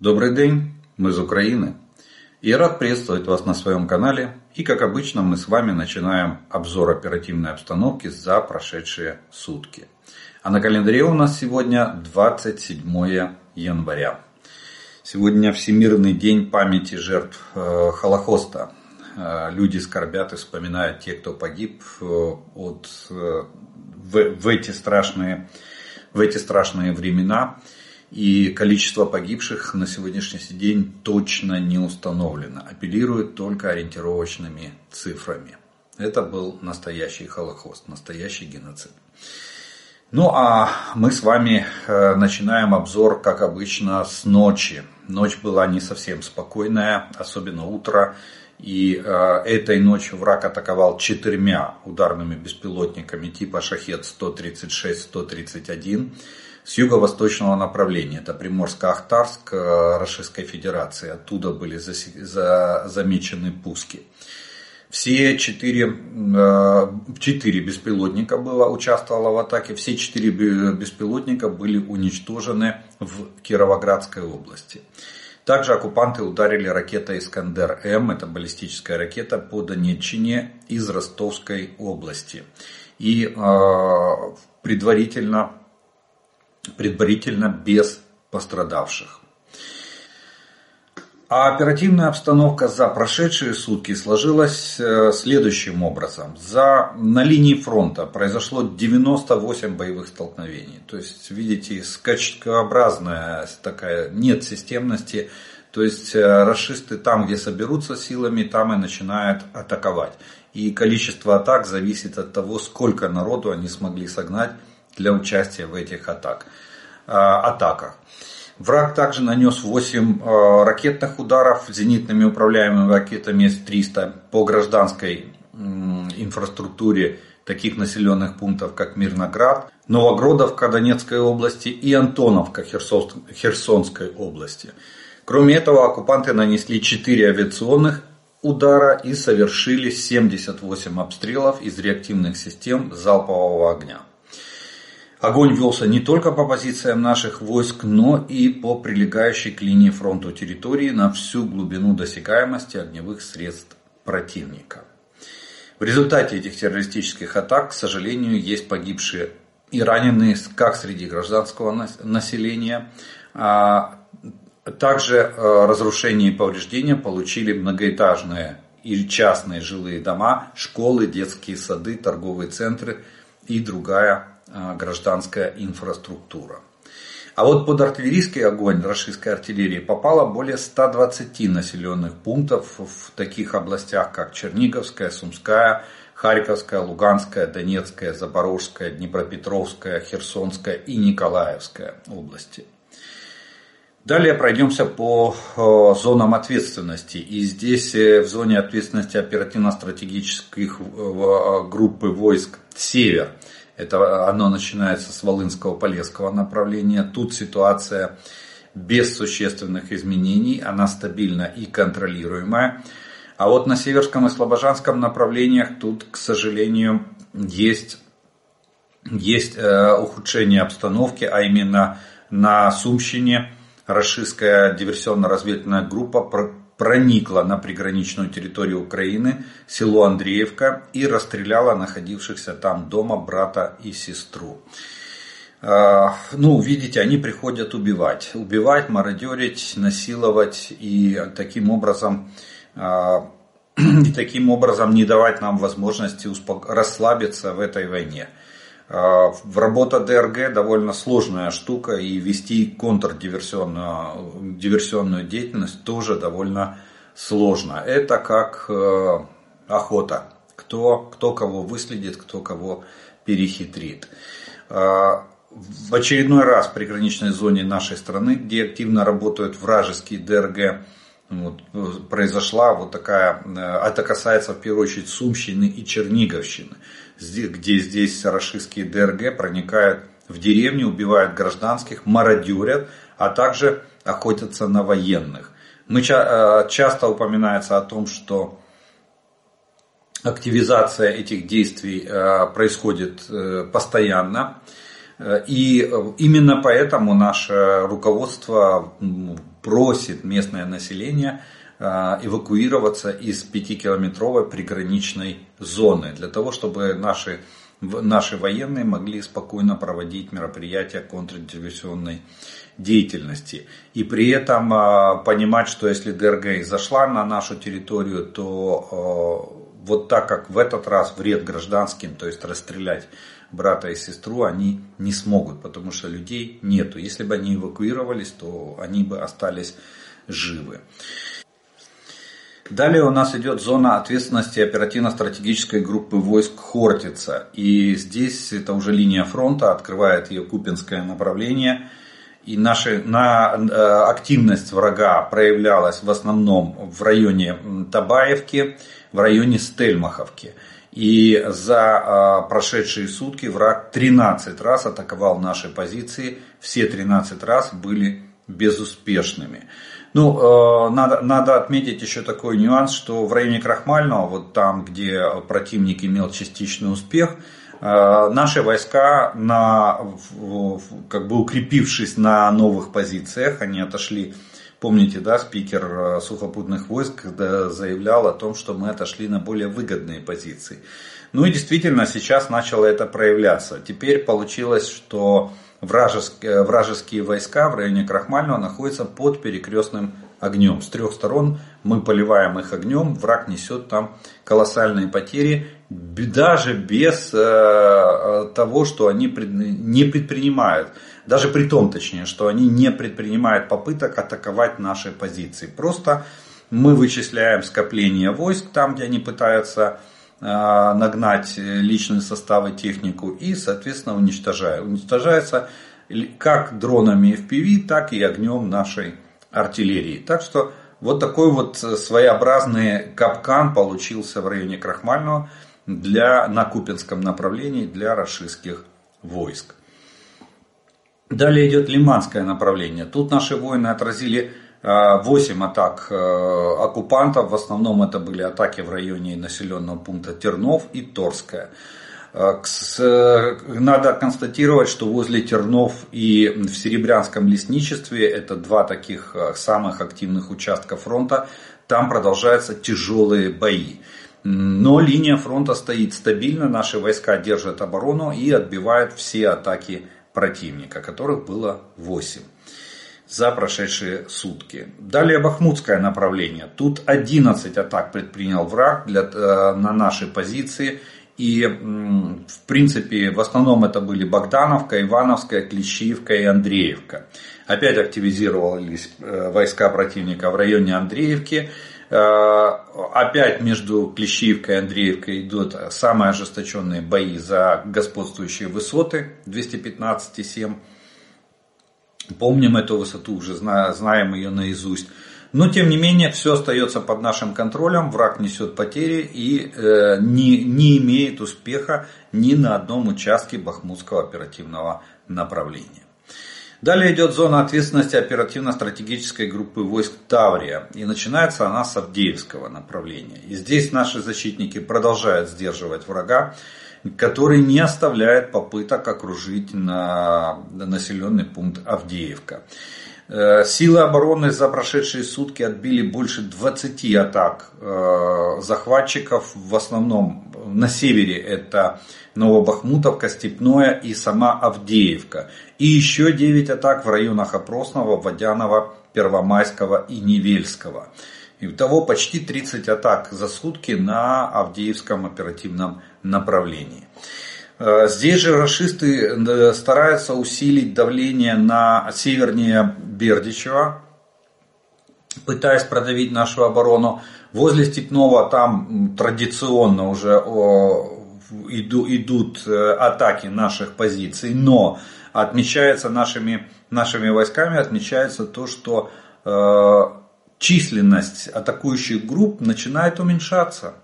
Добрый день, мы из Украины. И рад приветствовать вас на своем канале. И как обычно мы с вами начинаем обзор оперативной обстановки за прошедшие сутки. А на календаре у нас сегодня 27 января. Сегодня Всемирный день памяти жертв э, Холокоста. Э, люди скорбят и вспоминают тех, кто погиб э, от, в, в, эти страшные, в эти страшные времена. И количество погибших на сегодняшний день точно не установлено. Апеллируют только ориентировочными цифрами. Это был настоящий Холокост, настоящий геноцид. Ну а мы с вами э, начинаем обзор, как обычно, с ночи. Ночь была не совсем спокойная, особенно утро. И э, этой ночью враг атаковал четырьмя ударными беспилотниками типа Шахет-136-131 с юго-восточного направления. Это Приморско-Ахтарск э, Российской Федерации. Оттуда были замечены пуски. Все четыре, э, четыре беспилотника было, участвовало в атаке. Все четыре беспилотника были уничтожены в Кировоградской области. Также оккупанты ударили ракетой «Искандер-М», это баллистическая ракета, по Донеччине из Ростовской области. И э, предварительно, предварительно без пострадавших. А оперативная обстановка за прошедшие сутки сложилась э, следующим образом. За, на линии фронта произошло 98 боевых столкновений. То есть, видите, скачкообразная такая, нет системности. То есть, э, расисты там, где соберутся силами, там и начинают атаковать. И количество атак зависит от того, сколько народу они смогли согнать для участия в этих атак, э, атаках. Враг также нанес 8 э, ракетных ударов зенитными управляемыми ракетами С-300 по гражданской инфраструктуре таких населенных пунктов, как Мирноград, Новогродовка Донецкой области и Антоновка Херсонской области. Кроме этого, оккупанты нанесли 4 авиационных удара и совершили 78 обстрелов из реактивных систем залпового огня. Огонь велся не только по позициям наших войск, но и по прилегающей к линии фронту территории на всю глубину досягаемости огневых средств противника. В результате этих террористических атак, к сожалению, есть погибшие и раненые как среди гражданского населения, а также э, разрушения и повреждения получили многоэтажные и частные жилые дома, школы, детские сады, торговые центры и другая гражданская инфраструктура. А вот под артиллерийский огонь российской артиллерии попало более 120 населенных пунктов в таких областях, как Черниговская, Сумская, Харьковская, Луганская, Донецкая, Запорожская, Днепропетровская, Херсонская и Николаевская области. Далее пройдемся по э, зонам ответственности. И здесь э, в зоне ответственности оперативно-стратегических э, группы войск «Север» Это оно начинается с Волынского-Полесского направления. Тут ситуация без существенных изменений, она стабильна и контролируемая. А вот на Северском и Слобожанском направлениях тут, к сожалению, есть, есть э, ухудшение обстановки, а именно на Сумщине Рашистская диверсионно-разведывательная группа проникла на приграничную территорию Украины, село Андреевка, и расстреляла находившихся там дома брата и сестру. А, ну, видите, они приходят убивать. Убивать, мародерить, насиловать и таким образом, а, и таким образом не давать нам возможности расслабиться в этой войне. А, работа ДРГ довольно сложная штука, и вести контрдиверсионную диверсионную деятельность тоже довольно сложно. Это как э, охота. Кто, кто кого выследит, кто кого перехитрит. А, в очередной раз в приграничной зоне нашей страны, где активно работают вражеские ДРГ, вот, произошла вот такая, э, это касается в первую очередь Сумщины и Черниговщины где здесь рашистские ДРГ проникают в деревню, убивают гражданских, мародерят, а также охотятся на военных. Мы э, часто упоминается о том, что активизация этих действий э, происходит э, постоянно. И именно поэтому наше руководство просит местное население эвакуироваться из 5-километровой приграничной зоны, для того, чтобы наши, наши военные могли спокойно проводить мероприятия контрдиверсионной деятельности. И при этом понимать, что если ДРГ зашла на нашу территорию, то вот так как в этот раз вред гражданским, то есть расстрелять брата и сестру, они не смогут, потому что людей нету. Если бы они эвакуировались, то они бы остались живы. Далее у нас идет зона ответственности оперативно-стратегической группы войск Хортица. И здесь это уже линия фронта, открывает ее Купинское направление. И наша, на, э, активность врага проявлялась в основном в районе Табаевки, в районе Стельмаховки. И за прошедшие сутки враг 13 раз атаковал наши позиции. Все 13 раз были безуспешными. Ну, э, надо, надо отметить еще такой нюанс, что в районе Крахмального, вот там, где противник имел частичный успех, э, наши войска, на, как бы укрепившись на новых позициях, они отошли Помните, да, спикер э, сухопутных войск заявлял о том, что мы отошли на более выгодные позиции. Ну и действительно сейчас начало это проявляться. Теперь получилось, что вражеские, э, вражеские войска в районе Крахмального находятся под перекрестным огнем. С трех сторон мы поливаем их огнем, враг несет там колоссальные потери, даже без э, того, что они не предпринимают даже при том, точнее, что они не предпринимают попыток атаковать наши позиции. Просто мы вычисляем скопление войск там, где они пытаются э, нагнать личный состав и технику и, соответственно, уничтожают. Уничтожается как дронами FPV, так и огнем нашей артиллерии. Так что вот такой вот своеобразный капкан получился в районе Крахмального для, на Купинском направлении для российских войск. Далее идет лиманское направление. Тут наши воины отразили 8 а, атак э, оккупантов. В основном это были атаки в районе населенного пункта Тернов и Торская. А, надо констатировать, что возле Тернов и в Серебрянском лесничестве, это два таких а, самых активных участка фронта, там продолжаются тяжелые бои. Но линия фронта стоит стабильно, наши войска держат оборону и отбивают все атаки противника, которых было 8 за прошедшие сутки. Далее Бахмутское направление. Тут 11 атак предпринял враг для, э, на наши позиции. И в принципе в основном это были Богдановка, Ивановская, Клещиевка и Андреевка. Опять активизировались э, войска противника в районе Андреевки. Э, опять между Клещиевкой и Андреевкой идут самые ожесточенные бои за господствующие высоты 215,7. Помним эту высоту, уже знаем ее наизусть. Но тем не менее все остается под нашим контролем, враг несет потери и э, не, не имеет успеха ни на одном участке Бахмутского оперативного направления. Далее идет зона ответственности оперативно-стратегической группы войск Таврия. И начинается она с Авдеевского направления. И здесь наши защитники продолжают сдерживать врага, который не оставляет попыток окружить на населенный пункт Авдеевка. Э, силы обороны за прошедшие сутки отбили больше 20 атак э, захватчиков. В основном на севере это Новобахмутовка, Степное и сама Авдеевка. И еще 9 атак в районах Опросного, Водянова, Первомайского и Невельского. И того почти 30 атак за сутки на Авдеевском оперативном направлении. Э, здесь же расисты э, стараются усилить давление на севернее Бердичева, пытаясь продавить нашу оборону. Возле Степного там традиционно уже идут э, атаки наших позиций, но отмечается нашими, нашими войсками, отмечается то, что численность атакующих групп начинает уменьшаться.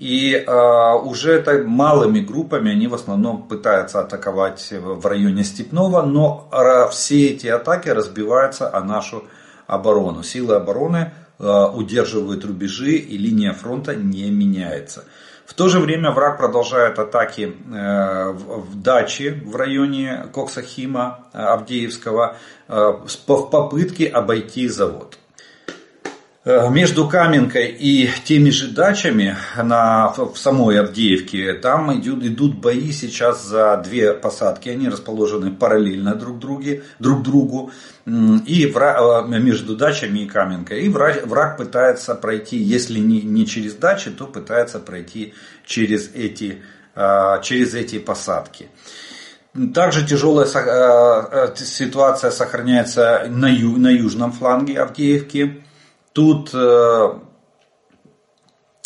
И э, уже это малыми группами они в основном пытаются атаковать в районе Степного, но э, все эти атаки разбиваются о нашу оборону. Силы обороны э, удерживают рубежи и линия фронта не меняется. В то же время враг продолжает атаки в даче в районе Коксахима Авдеевского в попытке обойти завод. Э, между Каменкой и теми же дачами на, в самой Авдеевке, там идут, идут бои сейчас за две посадки. Они расположены параллельно друг, друге, друг другу. И враг, э, между дачами и Каменкой. И враг, враг пытается пройти, если не, не через дачи, то пытается пройти через эти, э, через эти посадки. Также тяжелая ситуация сохраняется на, ю, на южном фланге Авдеевки. Тут, э,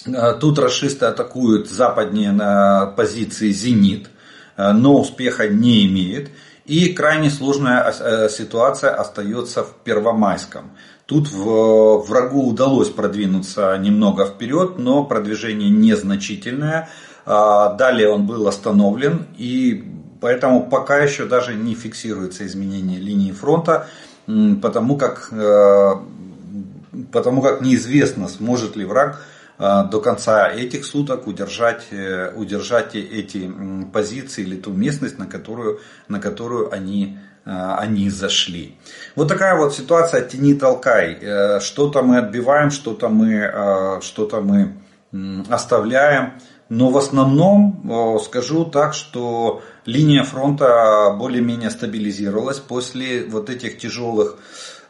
э, тут расисты атакуют западнее на позиции «Зенит», э, но успеха не имеет. И крайне сложная ситуация остается в Первомайском. Тут врагу удалось продвинуться немного вперед, но продвижение незначительное. А, далее он был остановлен, и поэтому пока еще даже не фиксируется изменение линии фронта, потому как потому как неизвестно, сможет ли враг а, до конца этих суток удержать, э, удержать эти позиции или ту местность, на которую, на которую они, а, они зашли. Вот такая вот ситуация тени толкай. Э, что-то мы отбиваем, что-то мы, а, что-то мы оставляем. Но в основном скажу так, что линия фронта более-менее стабилизировалась после вот этих тяжелых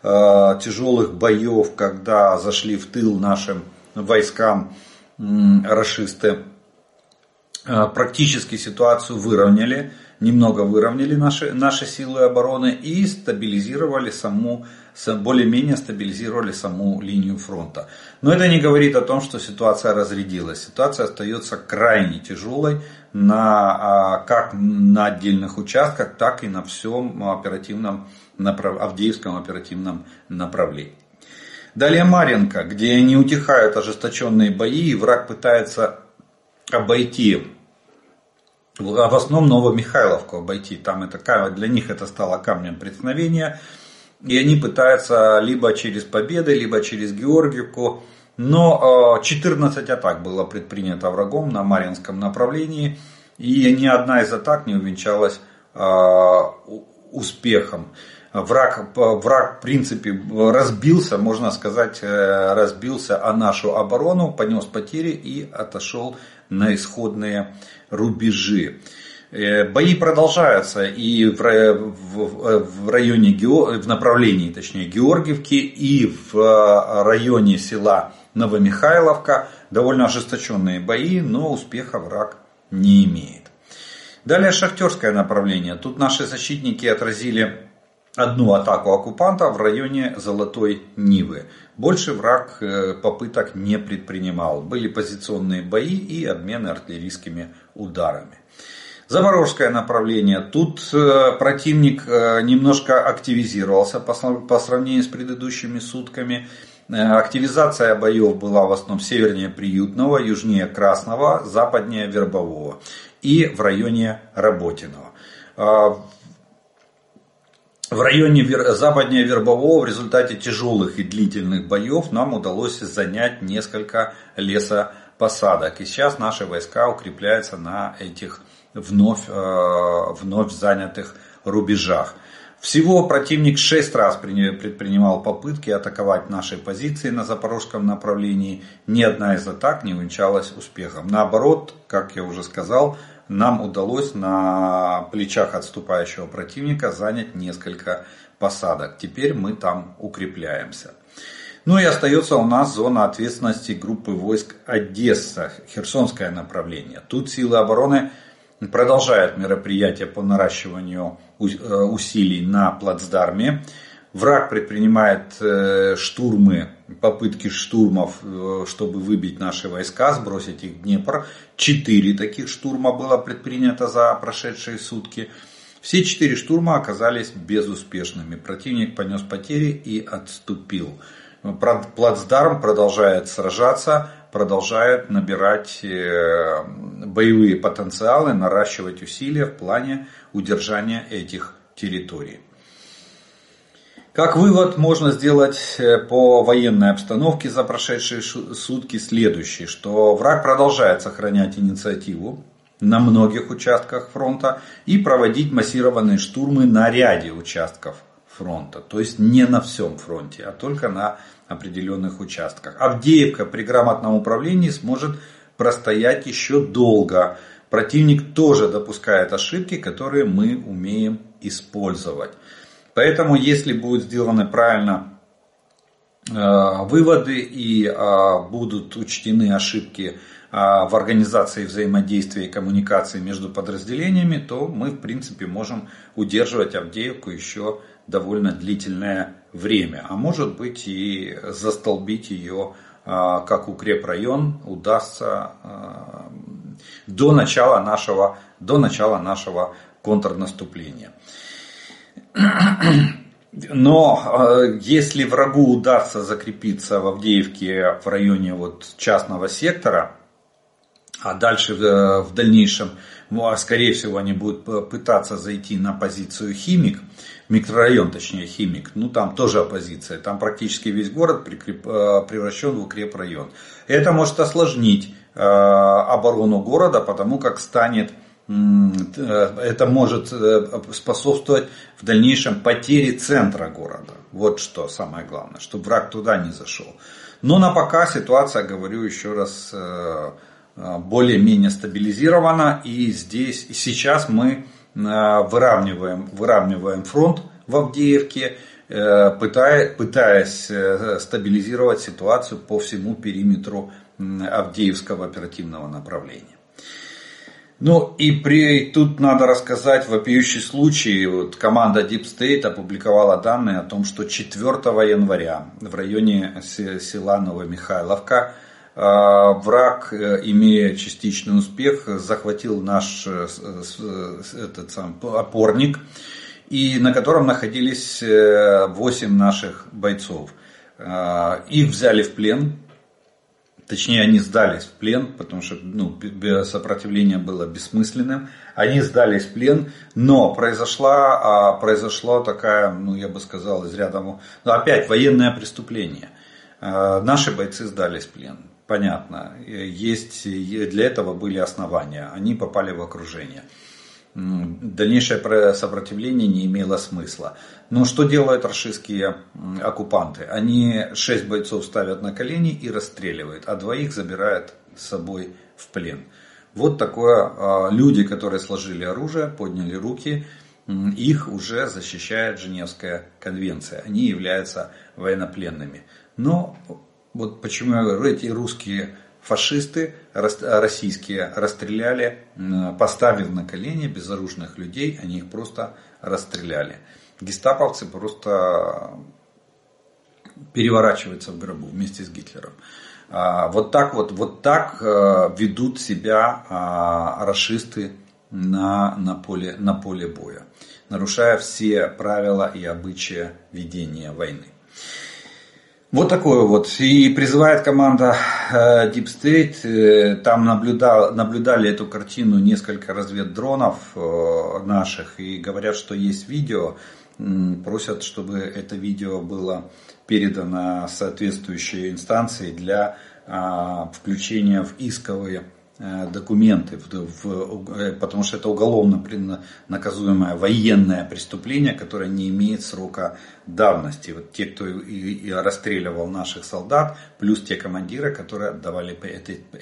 Э, тяжелых боев, когда зашли в тыл нашим войскам расисты, э, практически ситуацию выровняли, немного выровняли наши, наши силы обороны и стабилизировали саму, более-менее стабилизировали саму линию фронта. Но это не говорит о том, что ситуация разрядилась. Ситуация остается крайне тяжелой на, а, как на отдельных участках, так и на всем оперативном направ... Авдеевском оперативном направлении. Далее Маренко, где не утихают ожесточенные бои, и враг пытается обойти, в основном Новомихайловку обойти. Там это, для них это стало камнем преткновения. И они пытаются либо через Победы, либо через Георгиевку. Но 14 атак было предпринято врагом на Маринском направлении. И ни одна из атак не увенчалась а, успехом враг, враг в принципе разбился, можно сказать, э, разбился о нашу оборону, понес потери и отошел на исходные рубежи. Э, бои продолжаются и в, в, в районе, в направлении, точнее, Георгиевки и в районе села Новомихайловка. Довольно ожесточенные бои, но успеха враг не имеет. Далее шахтерское направление. Тут наши защитники отразили одну атаку оккупанта в районе Золотой Нивы. Больше враг э, попыток не предпринимал. Были позиционные бои и обмены артиллерийскими ударами. Запорожское направление. Тут э, противник э, немножко активизировался по сравнению с предыдущими сутками. Активизация боев была в основном севернее Приютного, южнее Красного, западнее Вербового и в районе Работиного. В районе западнее Вербового в результате тяжелых и длительных боев нам удалось занять несколько лесопосадок. И сейчас наши войска укрепляются на этих вновь, э, вновь занятых рубежах. Всего противник шесть раз предпринимал попытки атаковать наши позиции на запорожском направлении. Ни одна из атак не увенчалась успехом. Наоборот, как я уже сказал, нам удалось на плечах отступающего противника занять несколько посадок. Теперь мы там укрепляемся. Ну и остается у нас зона ответственности группы войск Одесса, Херсонское направление. Тут силы обороны продолжают мероприятия по наращиванию э, усилий на плацдарме. Враг предпринимает э, штурмы, попытки штурмов, э, чтобы выбить наши войска, сбросить их в Днепр. Четыре таких штурма было предпринято за прошедшие сутки. Все четыре штурма оказались безуспешными. Противник понес потери и отступил. Плацдарм продолжает сражаться, продолжает набирать э, боевые потенциалы, наращивать усилия в плане удержания этих территорий. Как вывод можно сделать э, по военной обстановке за прошедшие сутки следующий, что враг продолжает сохранять инициативу на многих участках фронта и проводить массированные штурмы на ряде участков фронта. То есть не на всем фронте, а только на определенных участках. Авдеевка при грамотном управлении сможет простоять еще долго. Противник тоже допускает ошибки, которые мы умеем использовать. Поэтому, если будут сделаны правильно э, выводы и э, будут учтены ошибки э, в организации взаимодействия и коммуникации между подразделениями, то мы в принципе можем удерживать Авдеевку еще довольно длительное время. А может быть и застолбить ее как укрепрайон удастся до начала нашего, до начала нашего контрнаступления. Но э, если врагу удастся закрепиться в Авдеевке в районе вот частного сектора, а дальше в, в дальнейшем, ну, а скорее всего, они будут пытаться зайти на позицию химик, микрорайон, точнее химик, ну там тоже оппозиция, там практически весь город э, превращен в укрепрайон. Это может осложнить э, оборону города, потому как станет Э, это может э, способствовать в дальнейшем потере центра города. Вот что самое главное, чтобы враг туда не зашел. Но на пока ситуация, говорю еще раз, э, более-менее стабилизирована. И здесь, и сейчас мы выравниваем, выравниваем фронт в Авдеевке, пытаясь, пытаясь стабилизировать ситуацию по всему периметру Авдеевского оперативного направления. Ну и при, тут надо рассказать вопиющий случай. Вот команда Deep State опубликовала данные о том, что 4 января в районе села Новомихайловка э, враг, э, имея частичный успех, захватил наш э, этот сам опорник, и на котором находились 8 наших бойцов. Их взяли в плен, Точнее, они сдались в плен, потому что ну, сопротивление было бессмысленным. Они сдались в плен, но произошла, а, произошла такая, ну я бы сказал, из ряда, ну, опять военное преступление. А, наши бойцы сдались в плен. Понятно, есть, для этого были основания. Они попали в окружение дальнейшее сопротивление не имело смысла. Но что делают рашистские оккупанты? Они шесть бойцов ставят на колени и расстреливают, а двоих забирают с собой в плен. Вот такое, а, люди, которые сложили оружие, подняли руки, их уже защищает Женевская конвенция. Они являются военнопленными. Но вот почему я говорю, эти русские фашисты российские расстреляли, поставив на колени безоружных людей, они их просто расстреляли. Гестаповцы просто переворачиваются в гробу вместе с Гитлером. А, вот так вот, вот так э, ведут себя а, расисты на, на, поле, на поле боя, нарушая все правила и обычаи ведения войны. Вот такое вот. И призывает команда э, Deep State. Э, там наблюдал, наблюдали эту картину несколько разведдронов э, наших. И говорят, что есть видео. Просят, чтобы это видео было передано соответствующей инстанции для а, включения в исковые документы, э, потому что это уголовно наказуемое военное преступление, которое не имеет срока давности. Вот те, кто и расстреливал наших солдат, плюс те командиры, которые отдавали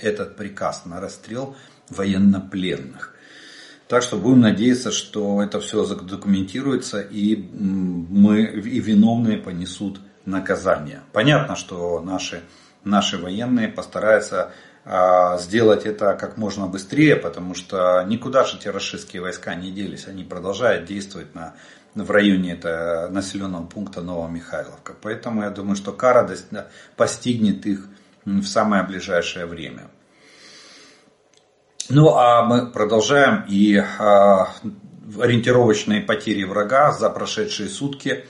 этот приказ на расстрел военнопленных. Так что будем надеяться, что это все задокументируется и мы и виновные понесут наказание. Понятно, что наши, наши военные постараются сделать это как можно быстрее, потому что никуда же расистские войска не делись, они продолжают действовать на, в районе это, населенного пункта Новомихайловка. Поэтому я думаю, что кара постигнет их в самое ближайшее время. Ну а мы продолжаем и а, ориентировочные потери врага за прошедшие сутки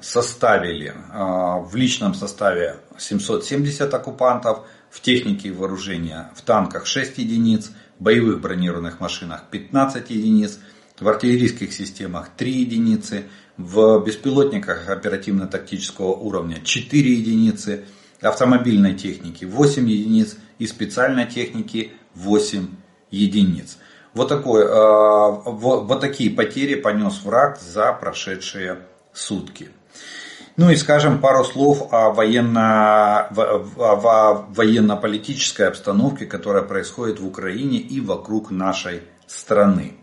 составили а, в личном составе 770 оккупантов, в технике и вооружения в танках 6 единиц, в боевых бронированных машинах 15 единиц, в артиллерийских системах 3 единицы, в беспилотниках оперативно-тактического уровня 4 единицы, автомобильной техники 8 единиц и специальной техники 8 единиц. Вот, такой, э, вот, вот такие потери понес враг за прошедшие сутки. Ну и скажем пару слов о, военно, о военно-политической обстановке, которая происходит в Украине и вокруг нашей страны.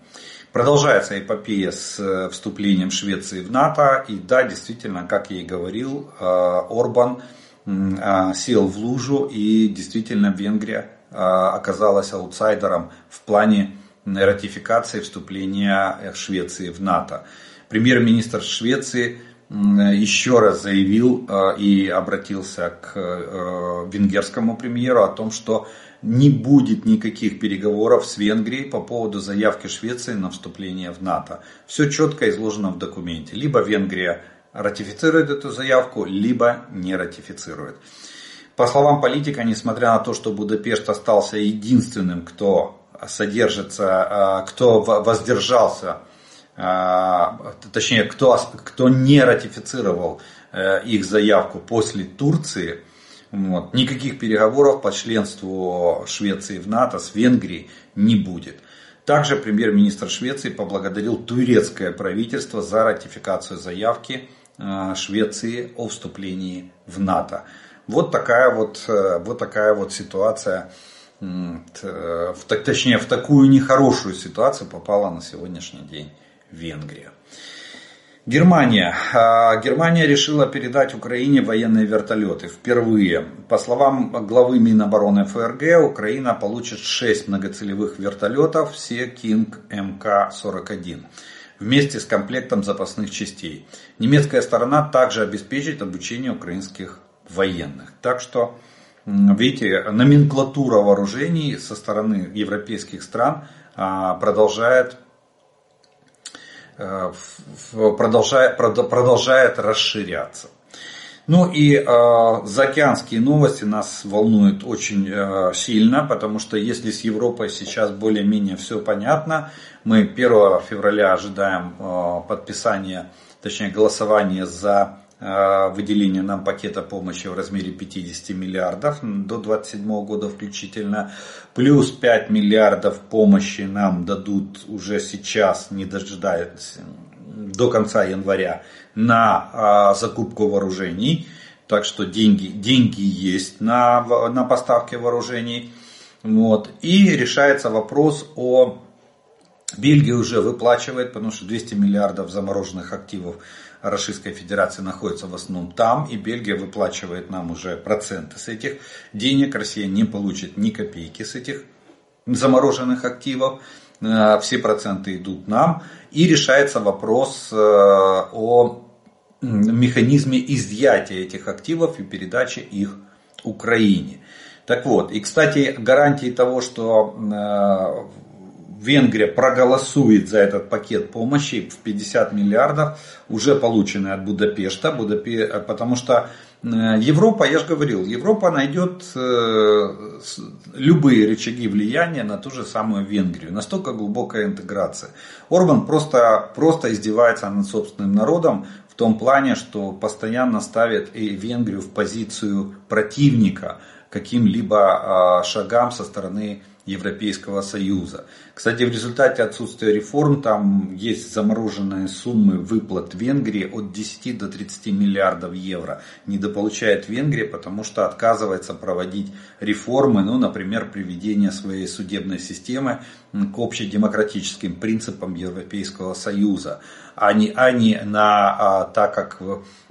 Продолжается эпопея с э, вступлением Швеции в НАТО. И да, действительно, как я и говорил, э, Орбан э, сел в лужу и действительно Венгрия оказалась аутсайдером в плане ратификации вступления Швеции в НАТО. Премьер-министр Швеции еще раз заявил и обратился к венгерскому премьеру о том, что не будет никаких переговоров с Венгрией по поводу заявки Швеции на вступление в НАТО. Все четко изложено в документе. Либо Венгрия ратифицирует эту заявку, либо не ратифицирует. По словам политика, несмотря на то, что Будапешт остался единственным, кто содержится, а, кто воздержался, точнее, кто, кто не ратифицировал э, их заявку после Турции – вот. Никаких переговоров по членству Швеции в НАТО с Венгрией не будет. Также премьер-министр Швеции поблагодарил турецкое правительство за ратификацию заявки э, Швеции о вступлении в НАТО. Вот такая вот, э, вот такая вот ситуация, точнее в такую нехорошую ситуацию попала на сегодняшний день Венгрия. Германия. А, Германия решила передать Украине военные вертолеты впервые. По словам главы Минобороны ФРГ, Украина получит 6 многоцелевых вертолетов, все King МК-41, вместе с комплектом запасных частей. Немецкая сторона также обеспечит обучение украинских военных. Так что, видите, номенклатура вооружений со стороны европейских стран а, продолжает продолжает, продолжает расширяться. Ну и э, заокеанские новости нас волнуют очень э, сильно, потому что если с Европой сейчас более-менее все понятно, мы 1 февраля ожидаем э, подписания, точнее голосования за Э, выделение нам пакета помощи в размере 50 миллиардов до 2027 года включительно. Плюс 5 миллиардов помощи нам дадут уже сейчас, не дожидаясь до конца января, на э, закупку вооружений. Так что деньги, деньги есть на, на поставки вооружений. Вот. И решается вопрос о... Бельгия уже выплачивает, потому что 200 миллиардов замороженных активов Российской Федерации находится в основном там, и Бельгия выплачивает нам уже проценты с этих денег. Россия не получит ни копейки с этих замороженных активов. Э, все проценты идут нам. И решается вопрос э, о механизме изъятия этих активов и передачи их Украине. Так вот, и кстати, гарантии того, что э, Венгрия проголосует за этот пакет помощи в 50 миллиардов, уже получены от Будапешта, Будапе... потому что э, Европа, я же говорил, Европа найдет э, любые рычаги влияния на ту же самую Венгрию. Настолько глубокая интеграция. Орбан просто, просто издевается над собственным народом в том плане, что постоянно ставит и Венгрию в позицию противника каким-либо а, шагам со стороны Европейского Союза. Кстати, в результате отсутствия реформ там есть замороженные суммы выплат Венгрии от 10 до 30 миллиардов евро. Недополучает Венгрия, потому что отказывается проводить реформы, ну, например, приведение своей судебной системы к общедемократическим принципам Европейского Союза, а не, а не на, а, так как,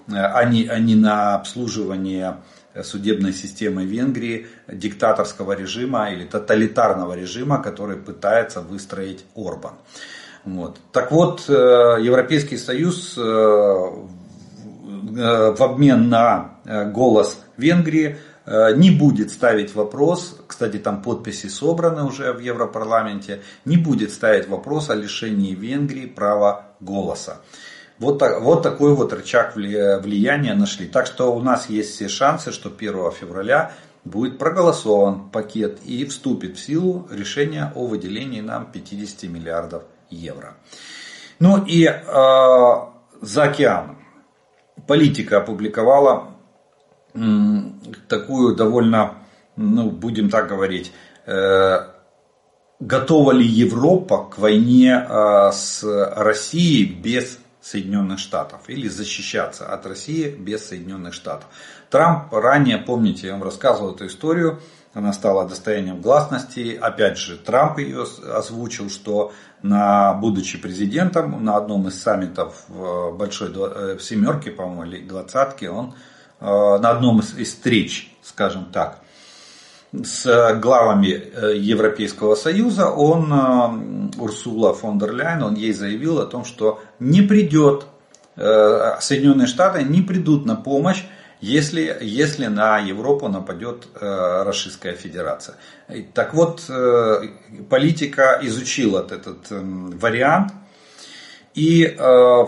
а не, а не на обслуживание судебной системы Венгрии, диктаторского режима или тоталитарного режима, который пытается выстроить Орбан. Вот. Так вот, э, Европейский Союз э, в обмен на э, голос Венгрии не будет ставить вопрос, кстати, там подписи собраны уже в Европарламенте, не будет ставить вопрос о лишении Венгрии права голоса. Вот, так, вот такой вот рычаг влияния нашли. Так что у нас есть все шансы, что 1 февраля будет проголосован пакет и вступит в силу решение о выделении нам 50 миллиардов евро. Ну и э, за океаном. Политика опубликовала такую довольно, ну, будем так говорить, э, готова ли Европа к войне э, с Россией без Соединенных Штатов или защищаться от России без Соединенных Штатов. Трамп ранее, помните, я вам рассказывал эту историю, она стала достоянием гласности. Опять же, Трамп ее озвучил, что на, будучи президентом, на одном из саммитов в большой э, в семерке, по-моему, или двадцатке, он э, на одном из, из встреч, скажем так, с главами э, Европейского Союза, он, Урсула фон дер Ляйн, он ей заявил о том, что не придет, Соединенные Штаты не придут на помощь если, если на Европу нападет э, Российская Федерация. Так вот, э, политика изучила этот э, вариант. И э,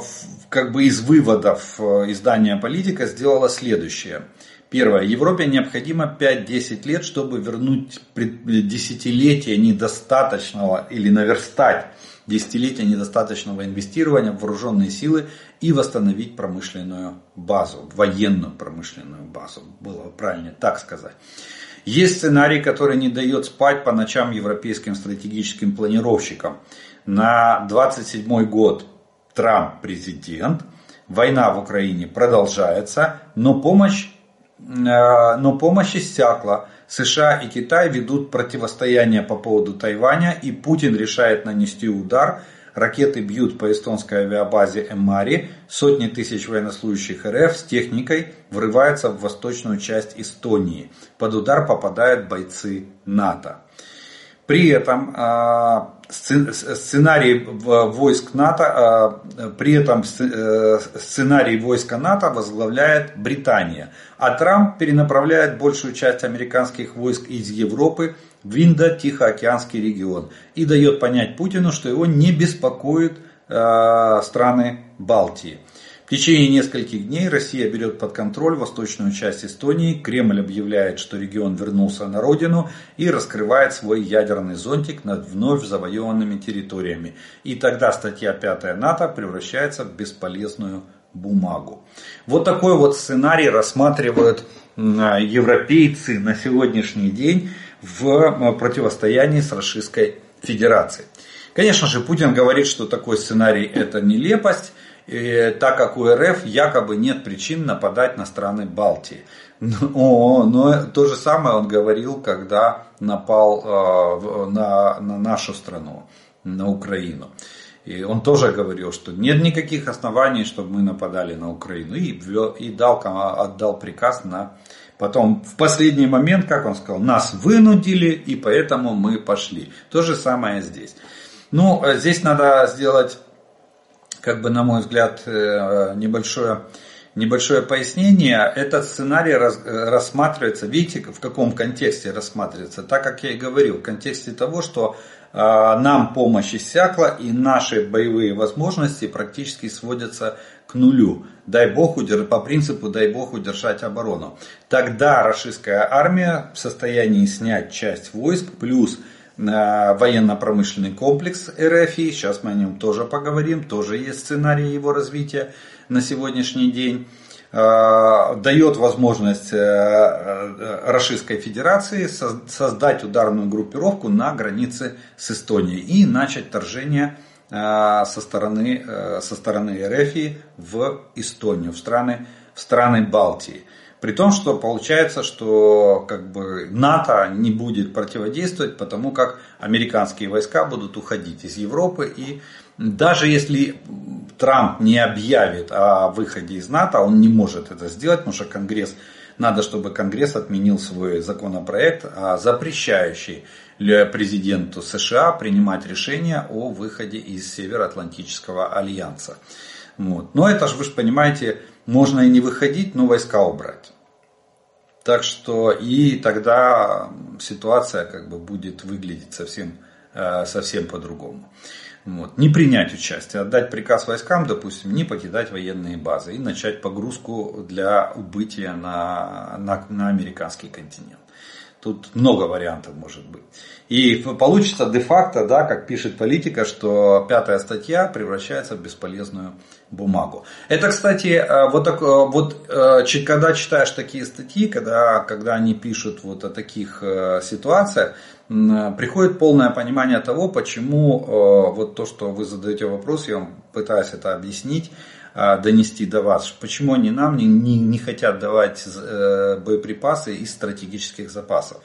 как бы из выводов э, издания «Политика» сделала следующее. Первое. Европе необходимо 5-10 лет, чтобы вернуть десятилетие недостаточного или наверстать десятилетия недостаточного инвестирования в вооруженные силы и восстановить промышленную базу, военную промышленную базу, было правильнее так сказать. Есть сценарий, который не дает спать по ночам европейским стратегическим планировщикам. На 27 год Трамп президент, война в Украине продолжается, но помощь, но помощь иссякла. США и Китай ведут противостояние по поводу Тайваня, и Путин решает нанести удар. Ракеты бьют по эстонской авиабазе Эмари, сотни тысяч военнослужащих РФ с техникой врываются в восточную часть Эстонии. Под удар попадают бойцы НАТО. При этом а, сценарий войск НАТО, а, при этом э, сценарий войска НАТО возглавляет Британия, а Трамп перенаправляет большую часть американских войск из Европы в Индо-Тихоокеанский регион и дает понять Путину, что его не беспокоят а, страны Балтии. В течение нескольких дней Россия берет под контроль восточную часть Эстонии, Кремль объявляет, что регион вернулся на родину и раскрывает свой ядерный зонтик над вновь завоеванными территориями. И тогда статья 5 НАТО превращается в бесполезную бумагу. Вот такой вот сценарий рассматривают европейцы на сегодняшний день в противостоянии с Российской Федерацией. Конечно же, Путин говорит, что такой сценарий это нелепость, и, так как у РФ якобы нет причин нападать на страны Балтии. Но, но то же самое он говорил, когда напал э, на, на нашу страну, на Украину. И он тоже говорил, что нет никаких оснований, чтобы мы нападали на Украину. И, и дал, отдал приказ на... Потом в последний момент, как он сказал, нас вынудили, и поэтому мы пошли. То же самое здесь. Ну, э, здесь надо сделать как бы, на мой взгляд, э, небольшое, небольшое пояснение. Этот сценарий рас, рассматривается, видите, в каком контексте рассматривается. Так как я и говорил, в контексте того, что э, нам помощь иссякла и наши боевые возможности практически сводятся к нулю. Дай Бог удер... по принципу дай Бог удержать оборону. Тогда российская армия в состоянии снять часть войск плюс военно-промышленный комплекс РФ, сейчас мы о нем тоже поговорим, тоже есть сценарий его развития на сегодняшний день, а, дает возможность э, э, Российской Федерации создать ударную группировку на границе с Эстонией и начать торжение э, со стороны, со стороны РФ в Эстонию, в страны, в страны Балтии. При том, что получается, что как бы НАТО не будет противодействовать, потому как американские войска будут уходить из Европы. И даже если Трамп не объявит о выходе из НАТО, он не может это сделать, потому что Конгресс, надо, чтобы Конгресс отменил свой законопроект, а запрещающий президенту США принимать решение о выходе из Североатлантического альянса. Вот. Но это же, вы же понимаете, можно и не выходить, но войска убрать. Так что и тогда ситуация как бы будет выглядеть совсем, э, совсем по-другому. Вот. Не принять участие, отдать приказ войскам, допустим, не покидать военные базы и начать погрузку для убытия на, на, на американский континент. Тут много вариантов может быть. И получится де-факто, да, как пишет политика, что пятая статья превращается в бесполезную бумагу. Это, кстати, э, вот, так, э, вот э, когда читаешь такие статьи, когда, когда они пишут вот о таких ситуациях, приходит полное понимание того, почему вот то, что вы задаете вопрос, я вам пытаюсь это объяснить, донести до вас, почему они нам не, не, не хотят давать боеприпасы из стратегических запасов.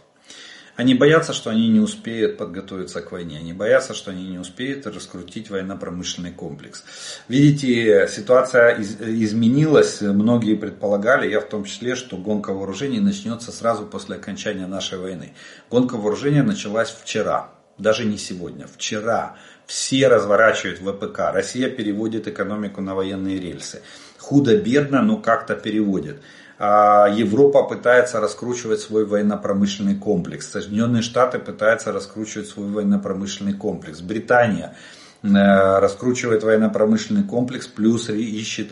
Они боятся, что они не успеют подготовиться к войне. Они боятся, что они не успеют раскрутить военно-промышленный комплекс. Видите, ситуация изменилась. Многие предполагали, я в том числе, что гонка вооружений начнется сразу после окончания нашей войны. Гонка вооружения началась вчера. Даже не сегодня, вчера. Все разворачивают ВПК. Россия переводит экономику на военные рельсы. Худо-бедно, но как-то переводит. А, Европа пытается раскручивать свой военно-промышленный комплекс. Соединенные Штаты пытаются раскручивать свой военно-промышленный комплекс. Британия э, раскручивает военно-промышленный комплекс, плюс ищет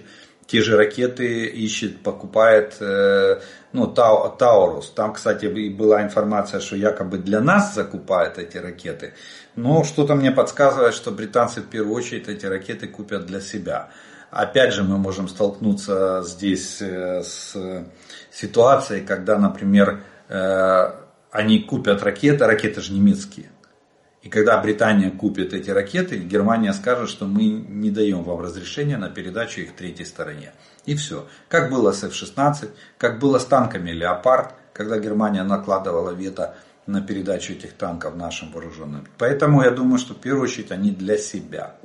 те же ракеты, ищет, покупает э, ну, Таурус. Там, кстати, была информация, что якобы для нас закупают эти ракеты. Но что-то мне подсказывает, что британцы в первую очередь эти ракеты купят для себя. Опять же, мы можем столкнуться здесь э, с ситуацией, когда, например, э, они купят ракеты, ракеты же немецкие. И когда Британия купит эти ракеты, Германия скажет, что мы не даем вам разрешения на передачу их третьей стороне. И все. Как было с F-16, как было с танками Леопард, когда Германия накладывала вето на передачу этих танков нашим вооруженным. Поэтому я думаю, что в первую очередь они для себя.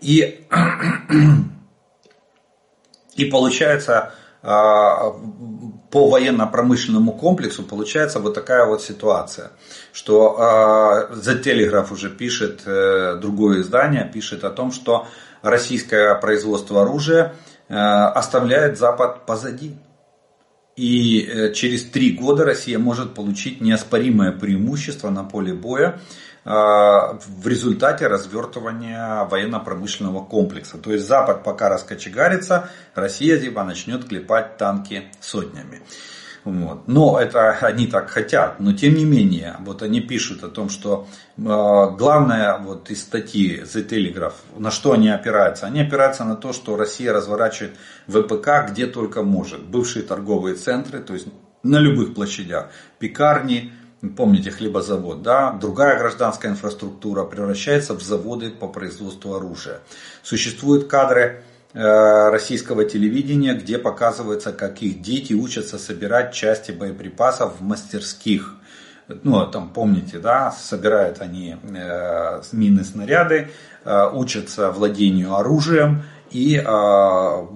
И, и получается, а, по военно-промышленному комплексу получается вот такая вот ситуация, что а, The Telegraph уже пишет, э, другое издание пишет о том, что российское производство оружия э, оставляет Запад позади. И э, через три года Россия может получить неоспоримое преимущество на поле боя а, в результате развертывания военно-промышленного комплекса. То есть Запад пока раскочегарится, Россия типа начнет клепать танки сотнями. Вот. Но это они так хотят, но тем не менее, вот они пишут о том, что э, главное вот из статьи The Telegraph, на что они опираются? Они опираются на то, что Россия разворачивает ВПК где только может. Бывшие торговые центры, то есть на любых площадях, пекарни, помните хлебозавод, да, другая гражданская инфраструктура превращается в заводы по производству оружия. Существуют кадры российского телевидения, где показывается, как их дети учатся собирать части боеприпасов в мастерских. Ну, там помните, да, собирают они э, мины, снаряды, э, учатся владению оружием и э,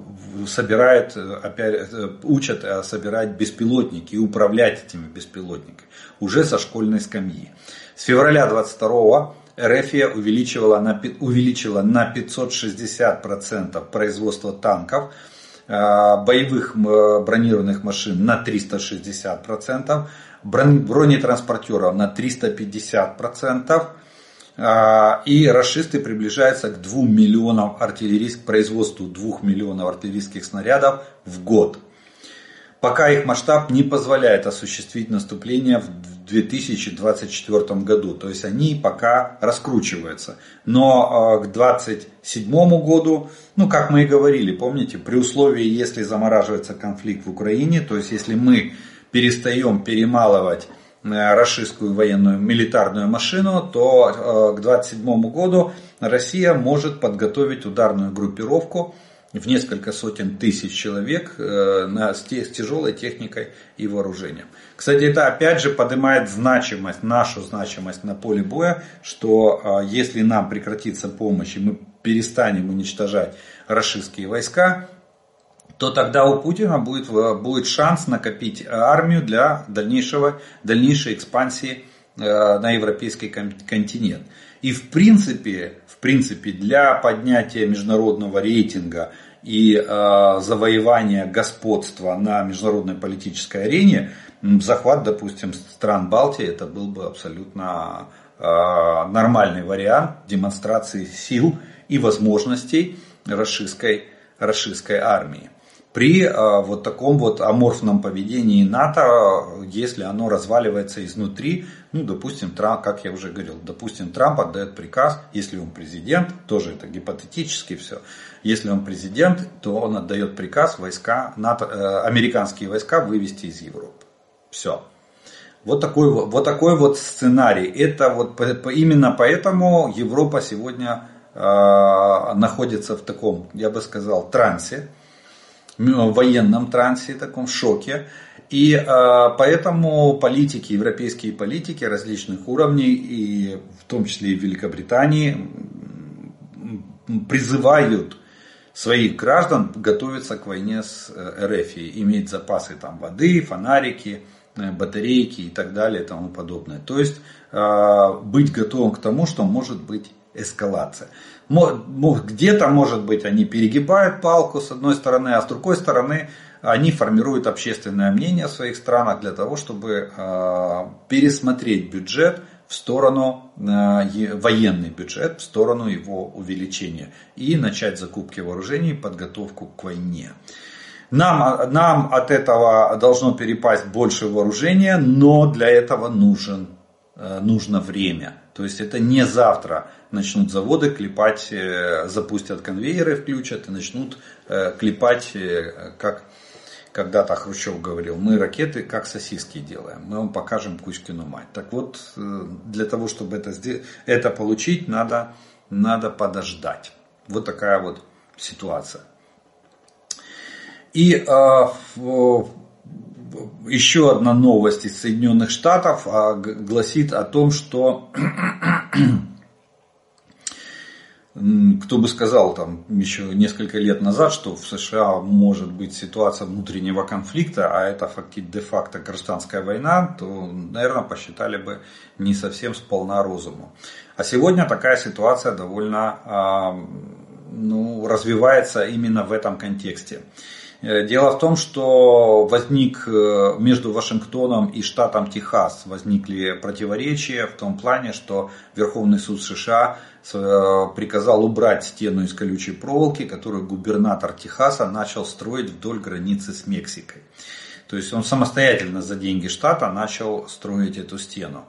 собирают, опять, э, учат э, собирать беспилотники и управлять этими беспилотниками уже со школьной скамьи. С февраля 22 РФия увеличивала на, увеличила на 560% производство танков, э, боевых бронированных машин на 360%, бронетранспортеров на 350%, а, и расисты приближаются к 2 миллионам артиллерийских, производству 2 миллионов артиллерийских снарядов в год. Пока их масштаб не позволяет осуществить наступление в 2024 году. То есть они пока раскручиваются. Но а, к 2027 году, ну как мы и говорили, помните, при условии, если замораживается конфликт в Украине, то есть если мы перестаем перемалывать Э, российскую военную милитарную машину, то э, к 27 году Россия может подготовить ударную группировку в несколько сотен тысяч человек э, с тяжелой техникой и вооружением. Кстати, это опять же поднимает значимость, нашу значимость на поле боя, что если нам прекратится помощь и мы перестанем уничтожать российские войска, то тогда у Путина будет, э, будет шанс накопить армию для дальнейшего, дальнейшей экспансии э, на европейский континент. И в принципе, принципе для поднятия международного рейтинга и э, завоевания господства на международной политической арене, захват, допустим, стран Балтии, это был бы абсолютно э, нормальный вариант демонстрации сил и возможностей российской, российской армии. При э, вот таком вот аморфном поведении НАТО, если оно разваливается изнутри, ну, допустим, Трамп, как я уже говорил, допустим, Трамп отдает приказ, если он президент, тоже это гипотетически все, если он президент, то он отдает приказ войска, НАТО, э, американские войска вывести из Европы. Все. Вот такой, вот такой вот сценарий. Это вот именно поэтому Европа сегодня э, находится в таком, я бы сказал, трансе военном трансе, таком шоке. И э, поэтому политики, европейские политики различных уровней, и в том числе и Великобритании, призывают своих граждан готовиться к войне с э, РФ, иметь запасы там, воды, фонарики, э, батарейки и так далее и тому подобное. То есть э, быть готовым к тому, что может быть эскалация. Где-то, может быть, они перегибают палку с одной стороны, а с другой стороны они формируют общественное мнение в своих странах для того, чтобы а, пересмотреть бюджет в сторону, а, военный бюджет, в сторону его увеличения и начать закупки вооружений, подготовку к войне. Нам, нам от этого должно перепасть больше вооружения, но для этого нужен, э, нужно время. То есть это не завтра начнут заводы клепать, э, запустят конвейеры, включат и начнут э, клепать, э, как когда-то Хрущев говорил, мы ракеты как сосиски делаем, мы вам покажем Кузькину мать. Так вот, для того, чтобы это, это получить, надо, надо подождать. Вот такая вот ситуация. И э, еще одна новость из Соединенных Штатов а, гласит о том, что кто бы сказал там еще несколько лет назад, что в США может быть ситуация внутреннего конфликта, а это фактически де-факто гражданская война, то, наверное, посчитали бы не совсем сполна розуму. А сегодня такая ситуация довольно а, ну, развивается именно в этом контексте. Э, дело в том, что возник э, между Вашингтоном и штатом Техас возникли противоречия в том плане, что Верховный суд США приказал убрать стену из колючей проволоки, которую губернатор Техаса начал строить вдоль границы с Мексикой. То есть он самостоятельно за деньги штата начал строить эту стену.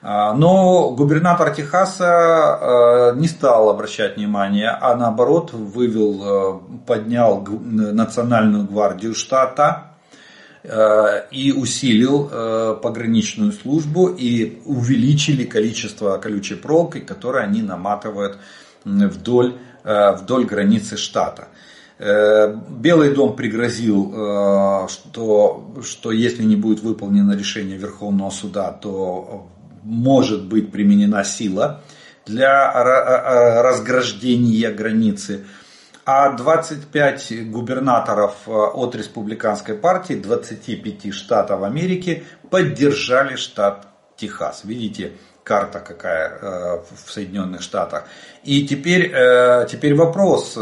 А, но губернатор Техаса а, не стал обращать внимание, а наоборот вывел, а, поднял национальную гвардию штата и усилил пограничную службу и увеличили количество колючей проволоки, которое они наматывают вдоль, вдоль границы штата. Белый дом пригрозил, что, что если не будет выполнено решение Верховного суда, то может быть применена сила для разграждения границы. А 25 губернаторов э, от республиканской партии 25 штатов Америки поддержали штат Техас. Видите, карта какая э, в Соединенных Штатах. И теперь, э, теперь вопрос,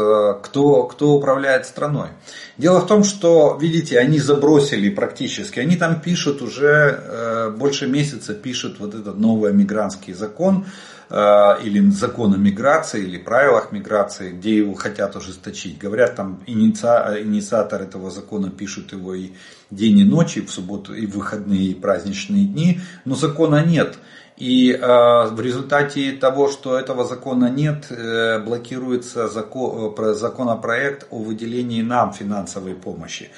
кто, кто управляет страной. Дело в том, что, видите, они забросили практически, они там пишут уже больше месяца, пишут вот этот новый мигрантский закон, или закон о миграции, или правилах миграции, где его хотят ужесточить. Говорят, там инициатор этого закона пишут его и день и ночь, и в субботу, и в выходные, и праздничные дни, но закона нет. И э, в результате того, что этого закона нет, э, блокируется закон, э, законопроект о выделении нам финансовой помощи.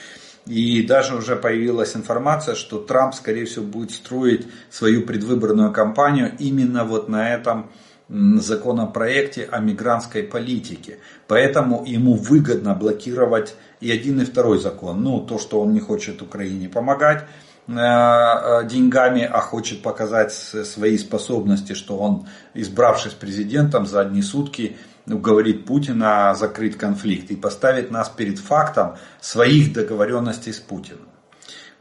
И даже уже появилась информация, что Трамп, скорее всего, будет строить свою предвыборную кампанию именно вот на этом законопроекте о мигрантской политике. Поэтому ему выгодно блокировать и один, и второй закон. Ну, то, что он не хочет Украине помогать, Э, деньгами, а хочет показать свои способности, что он, избравшись президентом за одни сутки, уговорит Путина закрыть конфликт и поставить нас перед фактом своих договоренностей с Путиным.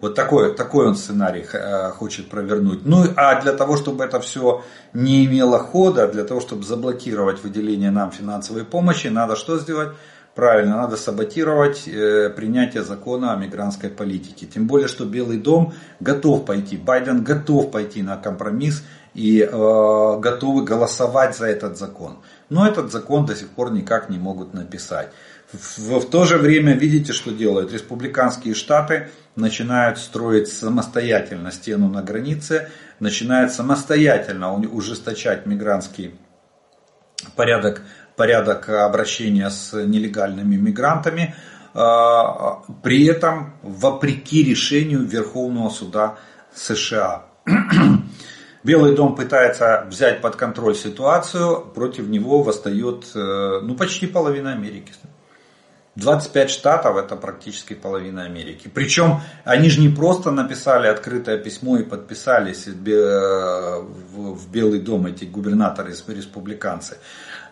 Вот такой, такой он сценарий э, хочет провернуть. Ну а для того, чтобы это все не имело хода, для того, чтобы заблокировать выделение нам финансовой помощи, надо что сделать? Правильно, надо саботировать э, принятие закона о мигрантской политике. Тем более, что Белый дом готов пойти, Байден готов пойти на компромисс и э, готовы голосовать за этот закон. Но этот закон до сих пор никак не могут написать. В, в то же время видите, что делают республиканские штаты, начинают строить самостоятельно стену на границе, начинают самостоятельно ужесточать мигрантский порядок, порядок обращения с нелегальными мигрантами, а, при этом вопреки решению Верховного суда США. Белый дом пытается взять под контроль ситуацию, против него восстает э, ну, почти половина Америки. 25 штатов это практически половина Америки. Причем они же не просто написали открытое письмо и подписались в Белый дом эти губернаторы республиканцы.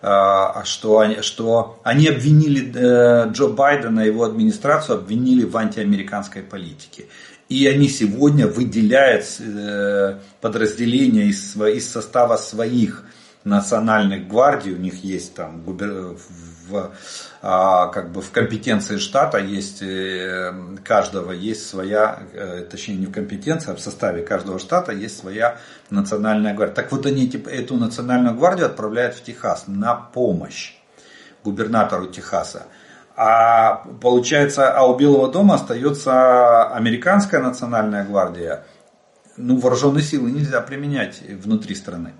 А что они, что они обвинили э, Джо Байдена и его администрацию обвинили в антиамериканской политике. И они сегодня выделяют э, подразделения из, из состава своих национальных гвардий, у них есть там в, а, как бы в компетенции штата есть, э, каждого есть своя, э, точнее не в компетенции, а в составе каждого штата есть своя национальная гвардия. Так вот они типа, эту национальную гвардию отправляют в Техас на помощь губернатору Техаса. А получается, а у Белого дома остается американская национальная гвардия. Ну, вооруженные силы нельзя применять внутри страны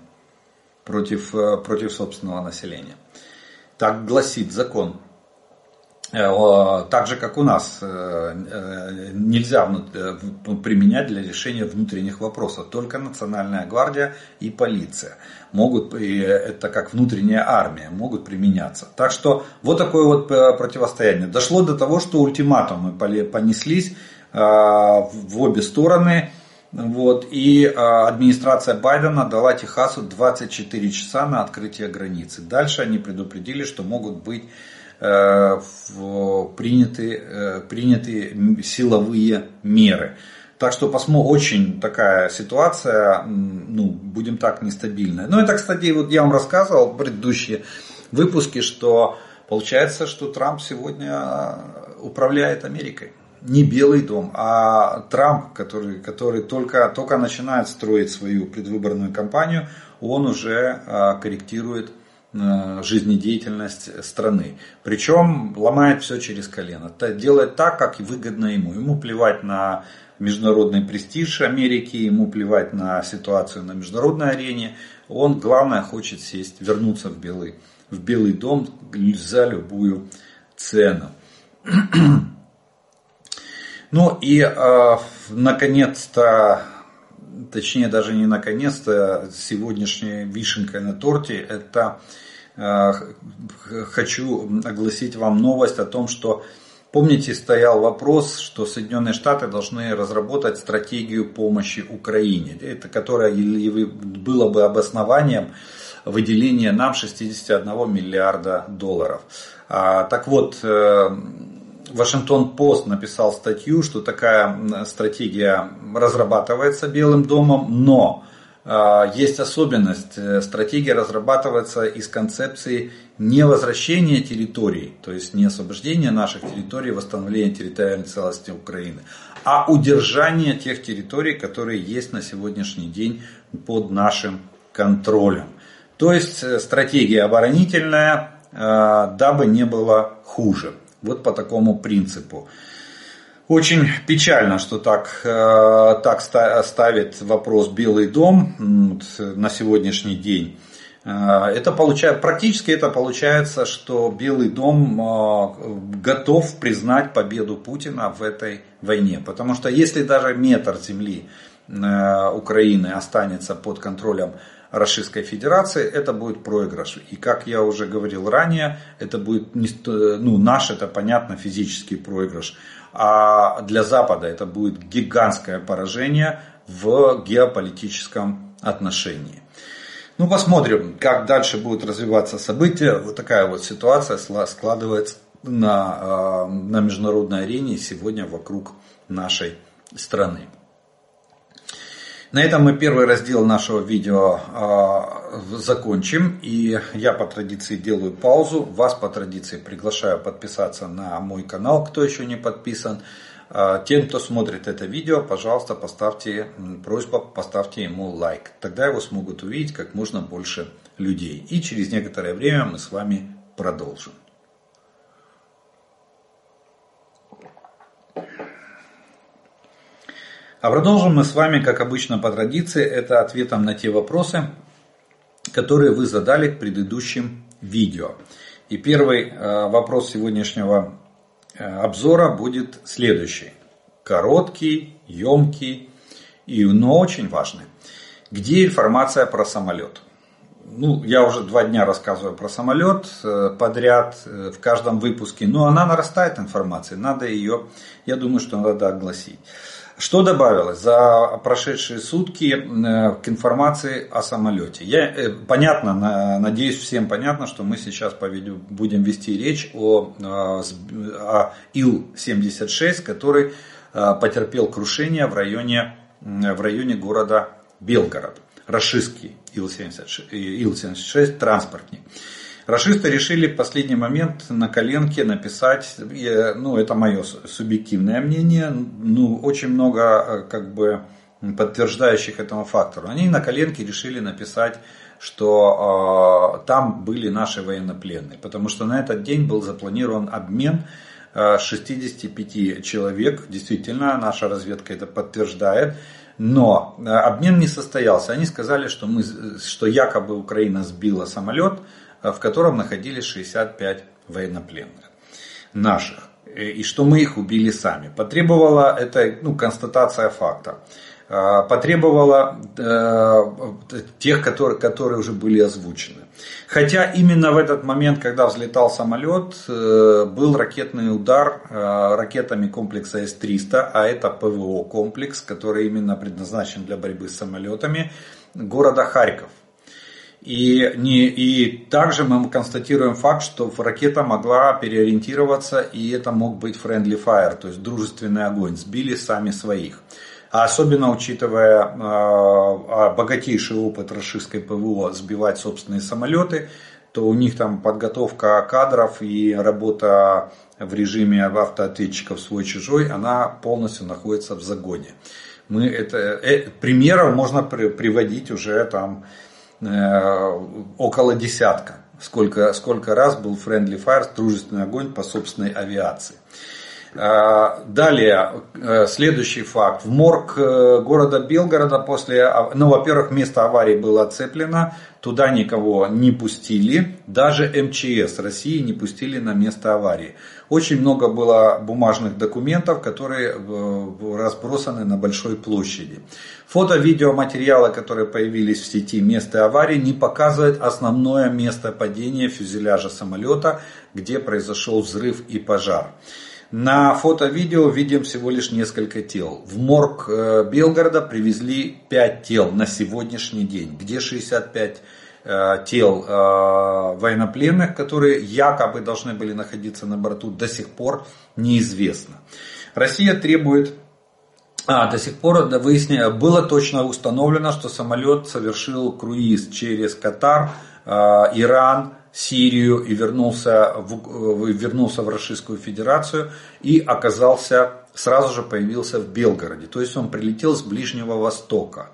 против, э, против собственного населения. Так гласит закон. Э, так же, как у нас, э, нельзя применять для решения внутренних вопросов. Только Национальная гвардия и полиция могут, это как внутренняя армия, могут применяться. Так что вот такое вот противостояние. Дошло до того, что ультиматумы понеслись в обе стороны. Вот, и э, администрация Байдена дала Техасу 24 часа на открытие границы. Дальше они предупредили, что могут быть э, приняты, э, приняты силовые меры. Так что посмотрим, очень такая ситуация, ну, будем так, нестабильная. Ну, это, кстати, вот я вам рассказывал в предыдущие выпуске, что получается, что Трамп сегодня управляет Америкой не Белый дом, а Трамп, который, который только, только начинает строить свою предвыборную кампанию, он уже а, корректирует а, жизнедеятельность страны. Причем ломает все через колено. Делает так, как выгодно ему. Ему плевать на международный престиж Америки, ему плевать на ситуацию на международной арене. Он, главное, хочет сесть, вернуться в Белый, в Белый дом за любую цену. Ну и э, наконец-то, точнее даже не наконец-то, сегодняшняя вишенка на торте, это э, хочу огласить вам новость о том, что Помните, стоял вопрос, что Соединенные Штаты должны разработать стратегию помощи Украине, это которая было бы обоснованием выделения нам 61 миллиарда долларов. А, так вот, э, Вашингтон Пост написал статью, что такая стратегия разрабатывается Белым домом, но а, есть особенность. Э, стратегия разрабатывается из концепции не возвращения территорий, то есть не освобождения наших территорий, восстановления территориальной целостности Украины, а удержания тех территорий, которые есть на сегодняшний день под нашим контролем. То есть э, стратегия оборонительная, э, дабы не было хуже. Вот по такому принципу. Очень печально, что так, э, так ставит вопрос Белый дом на сегодняшний день. Э, это получается, практически это получается, что Белый дом э, готов признать победу Путина в этой войне. Потому что если даже метр земли Украины останется под контролем Российской Федерации, это будет проигрыш. И как я уже говорил ранее, это будет, не, ну, наш это понятно физический проигрыш. А для Запада это будет гигантское поражение в геополитическом отношении. Ну, посмотрим, как дальше будут развиваться события. Вот такая вот ситуация складывается на, а, на международной арене сегодня вокруг нашей страны. На этом мы первый раздел нашего видео э, закончим. И я по традиции делаю паузу. Вас по традиции приглашаю подписаться на мой канал, кто еще не подписан. Э, тем, кто смотрит это видео, пожалуйста, поставьте, просьба, поставьте ему лайк. Тогда его смогут увидеть как можно больше людей. И через некоторое время мы с вами продолжим. А продолжим мы с вами, как обычно по традиции, это ответом на те вопросы, которые вы задали к предыдущим видео. И первый э, вопрос сегодняшнего э, обзора будет следующий. Короткий, емкий, и, но очень важный. Где информация про самолет? Ну, я уже два дня рассказываю про самолет э, подряд в каждом выпуске, но она нарастает информация, надо ее, я думаю, что надо огласить. Что добавилось за прошедшие сутки э, к информации о самолете? Я, э, понятно, надеюсь, всем понятно, что мы сейчас поведем, будем вести речь о, э, о Ил-76, который потерпел крушение в районе, в районе города Белгород. Рашистский Ил-76, Ил-76 транспортник. Рашисты решили в последний момент на коленке написать, ну это мое субъективное мнение, ну очень много э, как бы подтверждающих этому фактору. Они на коленке решили написать, что э, там были наши военнопленные, потому что на этот день был запланирован обмен 65 э, человек, действительно, наша разведка это подтверждает, но э, обмен не состоялся. Они сказали, что, мы, что якобы Украина сбила самолет, в котором находились 65 военнопленных наших. Э, и что мы их убили сами. Потребовала, это ну, констатация факта, э, потребовала э, тех, которые, которые уже были озвучены. Хотя именно в этот момент, когда взлетал самолет, э, был ракетный удар э, ракетами комплекса С-300, а это ПВО комплекс, который именно предназначен для борьбы с самолетами, города Харьков. И, не, и также мы констатируем факт, что ракета могла переориентироваться, и это мог быть friendly fire, то есть дружественный огонь, сбили сами своих. А особенно учитывая э, богатейший опыт российской ПВО сбивать собственные самолеты, то у них там подготовка кадров и работа в режиме автоответчиков свой-чужой, она полностью находится в загоне. Мы это, э, примеров можно приводить уже там около десятка. Сколько, сколько раз был Friendly Fire, дружественный огонь по собственной авиации. Э, далее, э, следующий факт. В морг города Белгорода после, ну, во-первых, место аварии было оцеплено, туда никого не пустили, даже МЧС России не пустили на место аварии. Очень много было бумажных документов, которые разбросаны на большой площади. Фото, видео, материалы, которые появились в сети места аварии, не показывают основное место падения фюзеляжа самолета, где произошел взрыв и пожар. На фото-видео видим всего лишь несколько тел. В морг э, Белгорода привезли 5 тел на сегодняшний день. Где 65 э, тел э, военнопленных, которые якобы должны были находиться на борту, до сих пор неизвестно. Россия требует а, до сих пор до выяснения было точно установлено, что самолет совершил круиз через Катар, Иран, Сирию и вернулся в, вернулся в Российскую Федерацию и оказался, сразу же появился в Белгороде. То есть он прилетел с Ближнего Востока,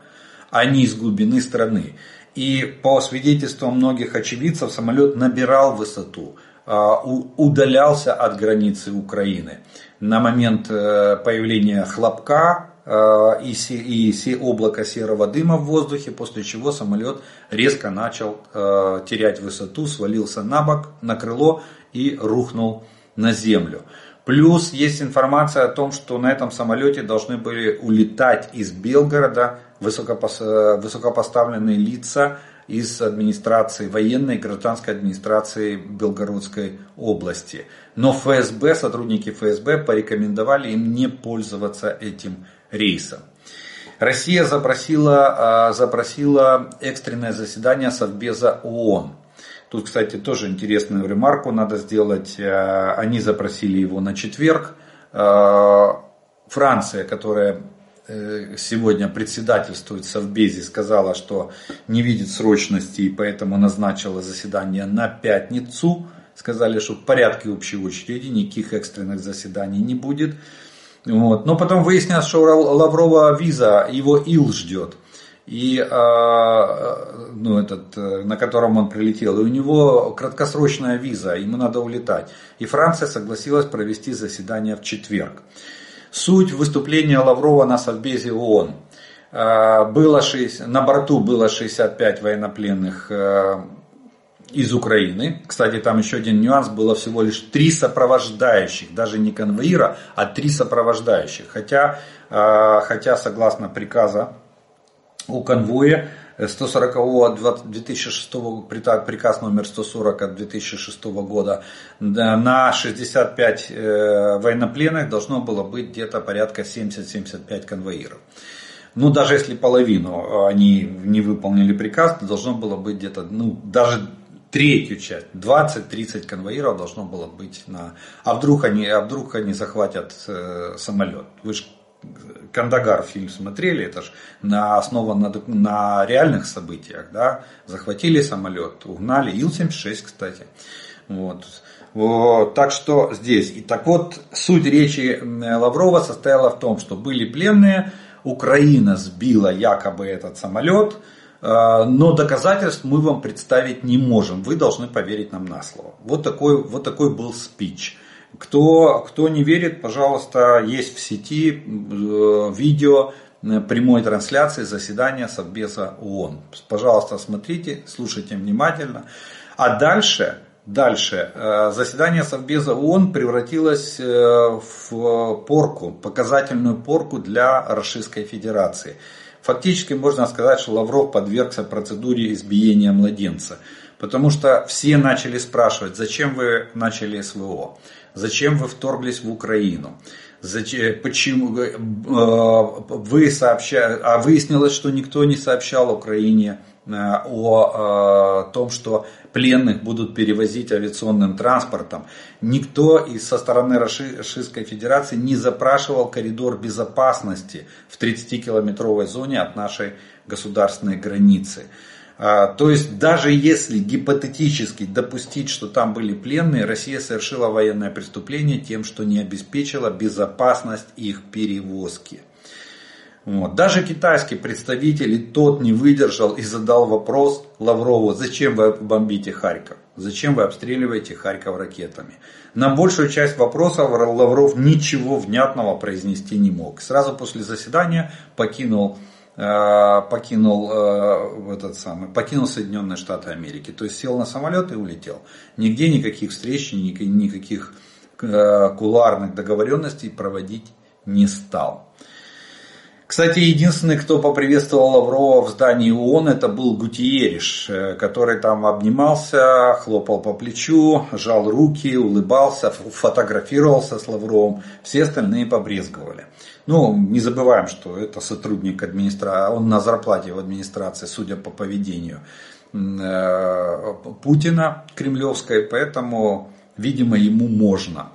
а не из глубины страны. И по свидетельствам многих очевидцев самолет набирал высоту, а, удалялся от границы Украины. На момент э, появления хлопка Э, и, и облако серого дыма в воздухе, после чего самолет резко начал э, терять высоту, свалился на бок, на крыло и рухнул на землю. Плюс есть информация о том, что на этом самолете должны были улетать из Белгорода высокопоставленные лица из администрации, военной и гражданской администрации Белгородской области. Но ФСБ, сотрудники ФСБ порекомендовали им не пользоваться этим рейса. Россия запросила, а, запросила экстренное заседание Совбеза ООН. Тут, кстати, тоже интересную ремарку надо сделать. А, они запросили его на четверг. А, Франция, которая э, сегодня председательствует Совбезе, сказала, что не видит срочности и поэтому назначила заседание на пятницу. Сказали, что в порядке общей очереди никаких экстренных заседаний не будет. Вот. Но потом выяснилось, что Лаврова виза, его ИЛ ждет. И, а, ну, этот, на котором он прилетел, и у него краткосрочная виза, ему надо улетать. И Франция согласилась провести заседание в четверг. Суть выступления Лаврова на Совбезе ООН. Было 6, на борту было 65 военнопленных из Украины. Кстати, там еще один нюанс, было всего лишь три сопровождающих, даже не конвоира, а три сопровождающих. Хотя, хотя согласно приказа у конвоя 140 2006 приказ номер 140 от 2006 года на 65 э, военнопленных должно было быть где-то порядка 70-75 конвоиров. Ну, даже если половину они не выполнили приказ, то должно было быть где-то, ну, даже третью часть, 20-30 конвоиров должно было быть на... А вдруг они, а вдруг они захватят э, самолет? Вы же Кандагар фильм смотрели, это же на, основан на, на реальных событиях, да, захватили самолет, угнали, Ил-76, кстати, вот. Вот, так что здесь. И так вот, суть речи Лаврова состояла в том, что были пленные, Украина сбила якобы этот самолет, э, но доказательств мы вам представить не можем. Вы должны поверить нам на слово. Вот такой, вот такой был спич. Кто, кто не верит, пожалуйста, есть в сети э, видео э, прямой трансляции заседания Совбеза ООН. Пожалуйста, смотрите, слушайте внимательно. А дальше, дальше э, заседание Совбеза ООН превратилось в порку, показательную порку для Российской Федерации. Фактически можно сказать, что Лавров подвергся процедуре избиения младенца. Потому что все начали спрашивать, зачем вы начали СВО? Зачем вы вторглись в Украину? Зачем, почему э, вы сообщали, а выяснилось, что никто не сообщал Украине э, о, о том, что пленных будут перевозить авиационным транспортом. Никто из со стороны Российской Федерации не запрашивал коридор безопасности в 30-километровой зоне от нашей государственной границы. А, то есть даже если гипотетически допустить, что там были пленные, Россия совершила военное преступление тем, что не обеспечила безопасность их перевозки. Вот. Даже китайский представитель и тот не выдержал и задал вопрос Лаврову, зачем вы бомбите Харьков? Зачем вы обстреливаете Харьков ракетами? На большую часть вопросов Лавров ничего внятного произнести не мог. Сразу после заседания покинул покинул э, этот самый, покинул Соединенные Штаты Америки. То есть сел на самолет и улетел. Нигде никаких встреч, никаких э, кулуарных договоренностей проводить не стал. Кстати, единственный, кто поприветствовал Лаврова в здании ООН, это был Гутиериш, который там обнимался, хлопал по плечу, жал руки, улыбался, фотографировался с Лавровым. Все остальные побрезговали. Ну, не забываем, что это сотрудник администрации, он на зарплате в администрации, судя по поведению э, Путина кремлевской, поэтому, видимо, ему можно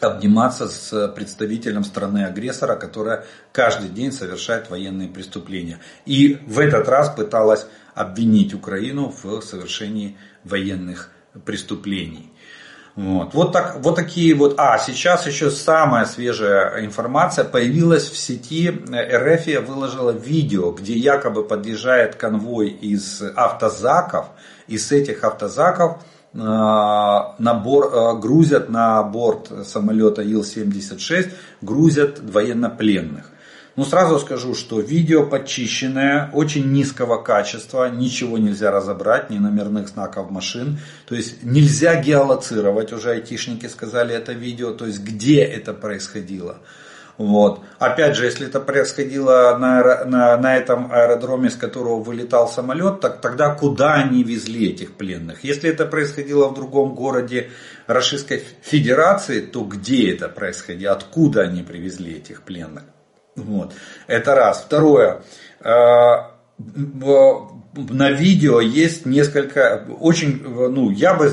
обниматься с представителем страны-агрессора, которая каждый день совершает военные преступления. И в этот раз пыталась обвинить Украину в совершении военных преступлений. Вот, вот, так, вот такие вот. А, сейчас еще самая свежая информация. Появилась в сети, РФ выложила видео, где якобы подъезжает конвой из автозаков. И с этих автозаков э, набор, э, грузят на борт самолета Ил-76, грузят военнопленных. Ну, сразу скажу, что видео подчищенное, очень низкого качества, ничего нельзя разобрать, ни номерных знаков машин. То есть нельзя геолоцировать, уже айтишники сказали это видео, то есть где это происходило. Вот. Опять же, если это происходило на, на, на этом аэродроме, с которого вылетал самолет, так тогда куда они везли этих пленных? Если это происходило в другом городе Российской Федерации, то где это происходило? Откуда они привезли этих пленных? Вот. Это раз. Второе. А, на видео есть несколько, очень, ну, я бы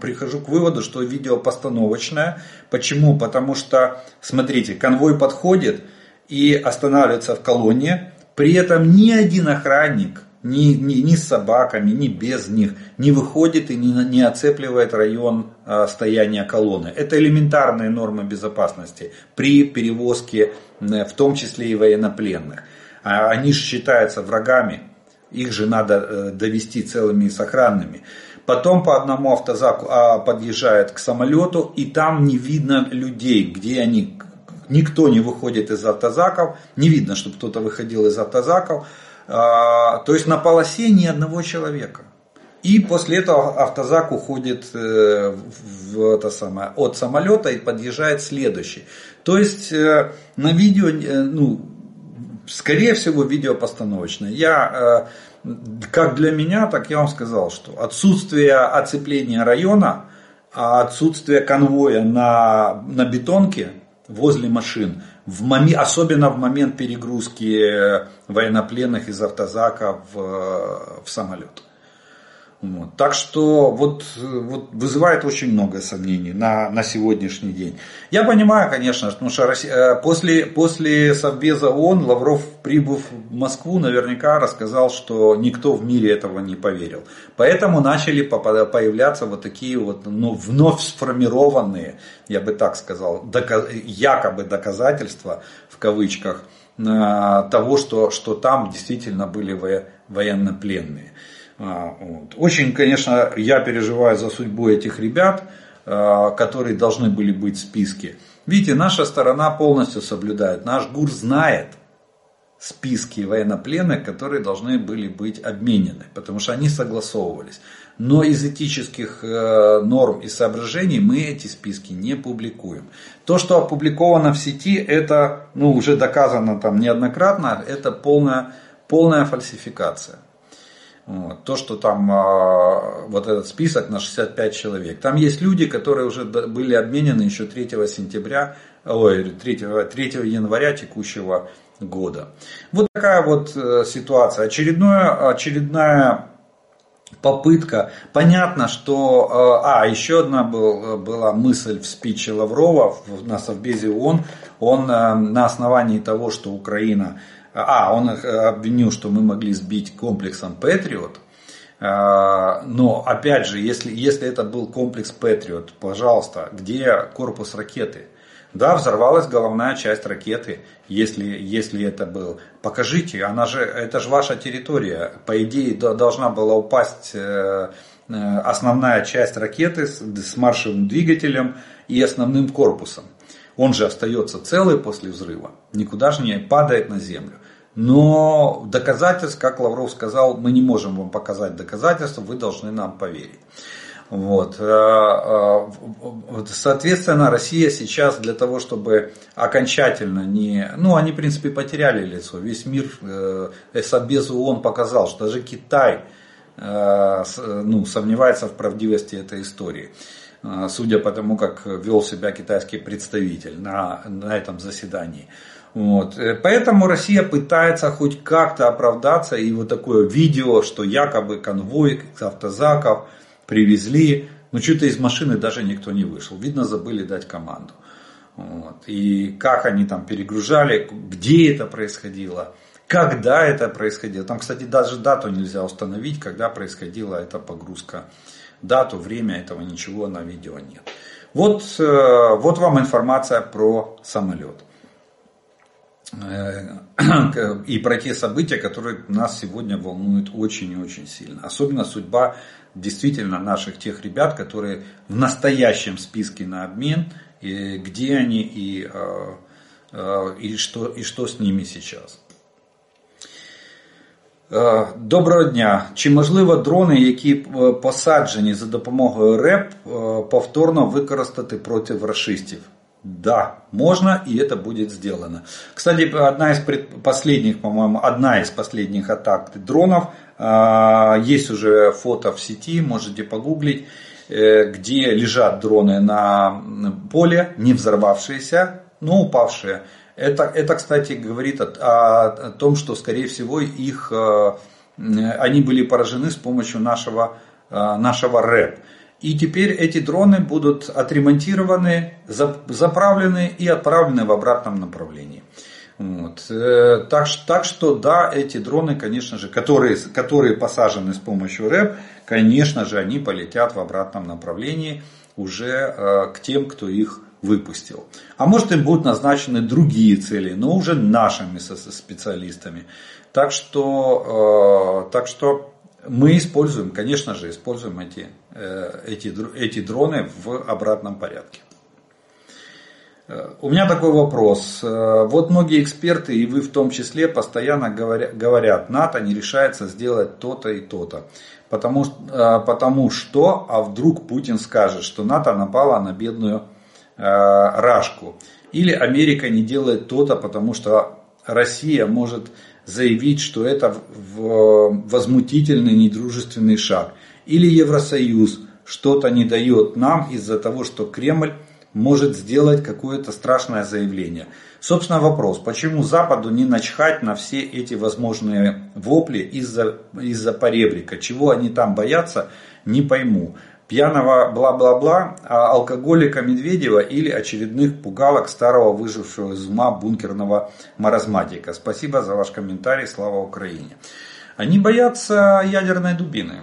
прихожу к выводу, что видео постановочное. Почему? Потому что, смотрите, конвой подходит и останавливается в колонне, при этом ни один охранник ни, ни, ни с собаками, ни без них, не выходит и не, не оцепливает район э, стояния колонны. Это элементарные нормы безопасности при перевозке, в том числе и военнопленных. А они же считаются врагами, их же надо э, довести целыми и сохранными. Потом по одному автозаку а, подъезжает к самолету, и там не видно людей, где они, никто не выходит из автозаков, не видно, чтобы кто-то выходил из автозаков. А, то есть на полосе ни одного человека. И после этого автозак уходит э, в это самое, от самолета и подъезжает следующий. То есть э, на видео, э, ну, скорее всего, видео постановочное. Я, как для меня, так я вам сказал, что отсутствие оцепления района, а отсутствие конвоя на, на бетонке возле машин, в момент, особенно в момент перегрузки военнопленных из автозака в, в самолет. Вот. Так что вот, вот вызывает очень много сомнений на, на сегодняшний день. Я понимаю, конечно, потому что Россия, э, после, после Совбеза ООН Лавров, прибыв в Москву, наверняка рассказал, что никто в мире этого не поверил. Поэтому начали появляться вот такие вот ну, вновь сформированные, я бы так сказал, доказ, якобы доказательства в кавычках э, того, что, что там действительно были военнопленные. А, вот. Очень, конечно, я переживаю за судьбу этих ребят, а, которые должны были быть в списке. Видите, наша сторона полностью соблюдает. Наш ГУР знает списки военнопленных, которые должны были быть обменены, потому что они согласовывались. Но из этических э, норм и соображений мы эти списки не публикуем. То, что опубликовано в сети, это ну, уже доказано там неоднократно, это полная, полная фальсификация. То, что там а, вот этот список на 65 человек. Там есть люди, которые уже были обменены еще 3 сентября, ой, 3, 3 января текущего года. Вот такая вот э, ситуация. Очередное, очередная попытка. Понятно, что... Э, а, еще одна был, была мысль в спиче Лаврова на Совбезе ООН. Он э, на основании того, что Украина а, он их э, обвинил, что мы могли сбить комплексом Patriot. А, но, опять же, если, если это был комплекс Patriot, пожалуйста, где корпус ракеты? Да, взорвалась головная часть ракеты, если, если это был. Покажите, она же, это же ваша территория. По идее, должна была упасть э, э, основная часть ракеты с маршевым двигателем и основным корпусом. Он же остается целый после взрыва, никуда же не падает на землю. Но доказательств, как Лавров сказал, мы не можем вам показать доказательства, вы должны нам поверить. Вот. Э, э, соответственно, Россия сейчас для того, чтобы окончательно не... Ну, они, в принципе, потеряли лицо. Весь мир, э, Совбез ООН показал, что даже Китай ну, сомневается в правдивости этой истории. Судя по тому, как вел себя китайский представитель на, на этом заседании. Вот. Э, поэтому Россия пытается хоть как-то оправдаться. И вот такое видео, что якобы конвой автозаков привезли. Но что-то из машины даже никто не вышел. Видно, забыли дать команду. Вот. И как они там перегружали, где это происходило, когда это происходило. Там, кстати, даже дату нельзя установить, когда происходила эта погрузка. Дату, время этого ничего на видео нет. Вот, э, вот вам информация про самолет. Э, и про те события, которые нас сегодня волнуют очень и очень сильно. Особенно судьба действительно наших тех ребят, которые в настоящем списке на обмен, и где они и, э, э, и, что, и что с ними сейчас. Доброго дня. Чи можливо дрони, які посаджені за допомогою РЕП, повторно використати проти расистів? Да, можно, и это будет сделано. Кстати, одна из последних, по-моему, одна из последних атак дронов, а, есть уже фото в сети, можете погуглить, э, где лежат дроны на поле, не взорвавшиеся, но упавшие. Это, это кстати, говорит о, о том, что, скорее всего, их, э, они были поражены с помощью нашего, э, нашего РЭП. И теперь эти дроны будут отремонтированы, заправлены и отправлены в обратном направлении. Вот. Э, так, так что да, эти дроны, конечно же, которые, которые посажены с помощью РЭП, конечно же, они полетят в обратном направлении уже э, к тем, кто их выпустил. А может им будут назначены другие цели, но уже нашими специалистами. Так что, э, так что мы используем, конечно же, используем эти, э, эти, эти дроны в обратном порядке. У меня такой вопрос. Вот многие эксперты, и вы в том числе, постоянно говорят, НАТО не решается сделать то-то и то-то. Потому, потому что, а вдруг Путин скажет, что НАТО напала на бедную Рашку. Или Америка не делает то-то, потому что Россия может заявить, что это возмутительный недружественный шаг. Или Евросоюз что-то не дает нам из-за того, что Кремль может сделать какое-то страшное заявление. Собственно вопрос, почему Западу не начхать на все эти возможные вопли из-за из поребрика, чего они там боятся, не пойму пьяного бла-бла-бла, а алкоголика Медведева или очередных пугалок старого выжившего из ума бункерного маразматика. Спасибо за ваш комментарий, слава Украине. Они боятся ядерной дубины.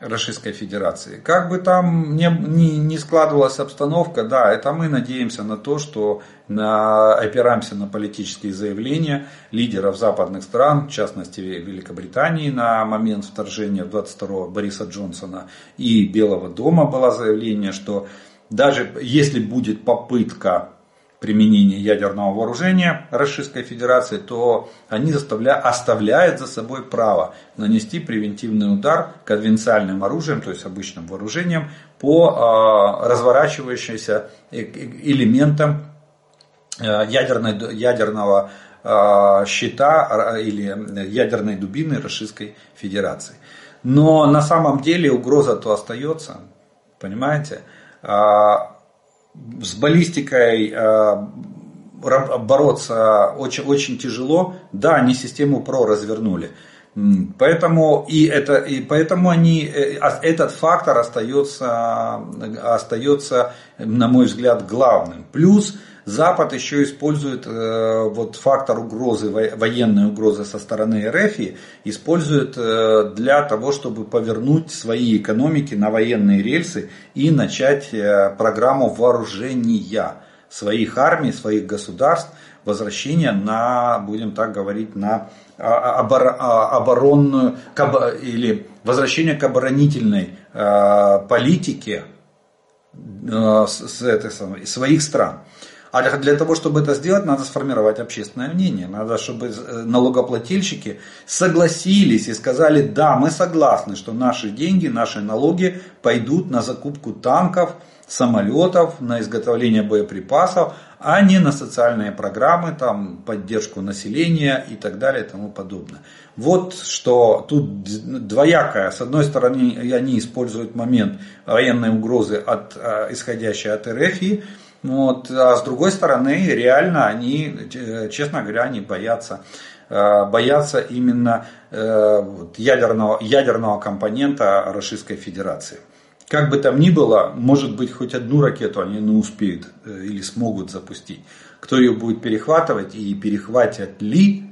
Российской Федерации. Как бы там ни, ни, ни складывалась обстановка, да, это мы надеемся на то, что на, опираемся на политические заявления лидеров западных стран, в частности Великобритании на момент вторжения 22-го Бориса Джонсона и Белого дома было заявление, что даже если будет попытка применения ядерного вооружения Российской Федерации, то они оставляют за собой право нанести превентивный удар конвенциальным оружием, то есть обычным вооружением, по а, разворачивающимся э, элементам э, ядерной, ядерного а, щита или ядерной дубины Российской Федерации. Но на самом деле угроза то остается, понимаете? С баллистикой э, бороться очень, очень тяжело. Да, они систему ПРО развернули. Поэтому, и это, и поэтому они, э, а, этот фактор остается, остается, на мой взгляд, главным. Плюс Запад еще использует э, вот фактор угрозы, военной угрозы со стороны РФ, использует э, для того, чтобы повернуть свои экономики на военные рельсы и начать э, программу вооружения своих армий, своих государств, возвращения на, будем так говорить, на а, а, оборонную или возвращение к оборонительной политике с этой самой, своих стран. А для того, чтобы это сделать, надо сформировать общественное мнение. Надо, чтобы э, налогоплательщики согласились и сказали, да, мы согласны, что наши деньги, наши налоги пойдут на закупку танков, самолетов, на изготовление боеприпасов, а не на социальные программы, там, поддержку населения и так далее и тому подобное. Вот что тут двоякое. С одной стороны, они используют момент военной угрозы, от, э, исходящей от РФ, вот. А с другой стороны, реально они, э, честно говоря, они боятся э, боятся именно э, ядерного, ядерного компонента Российской Федерации. Как бы там ни было, может быть, хоть одну ракету они не успеют или смогут запустить. Кто ее будет перехватывать и перехватят ли,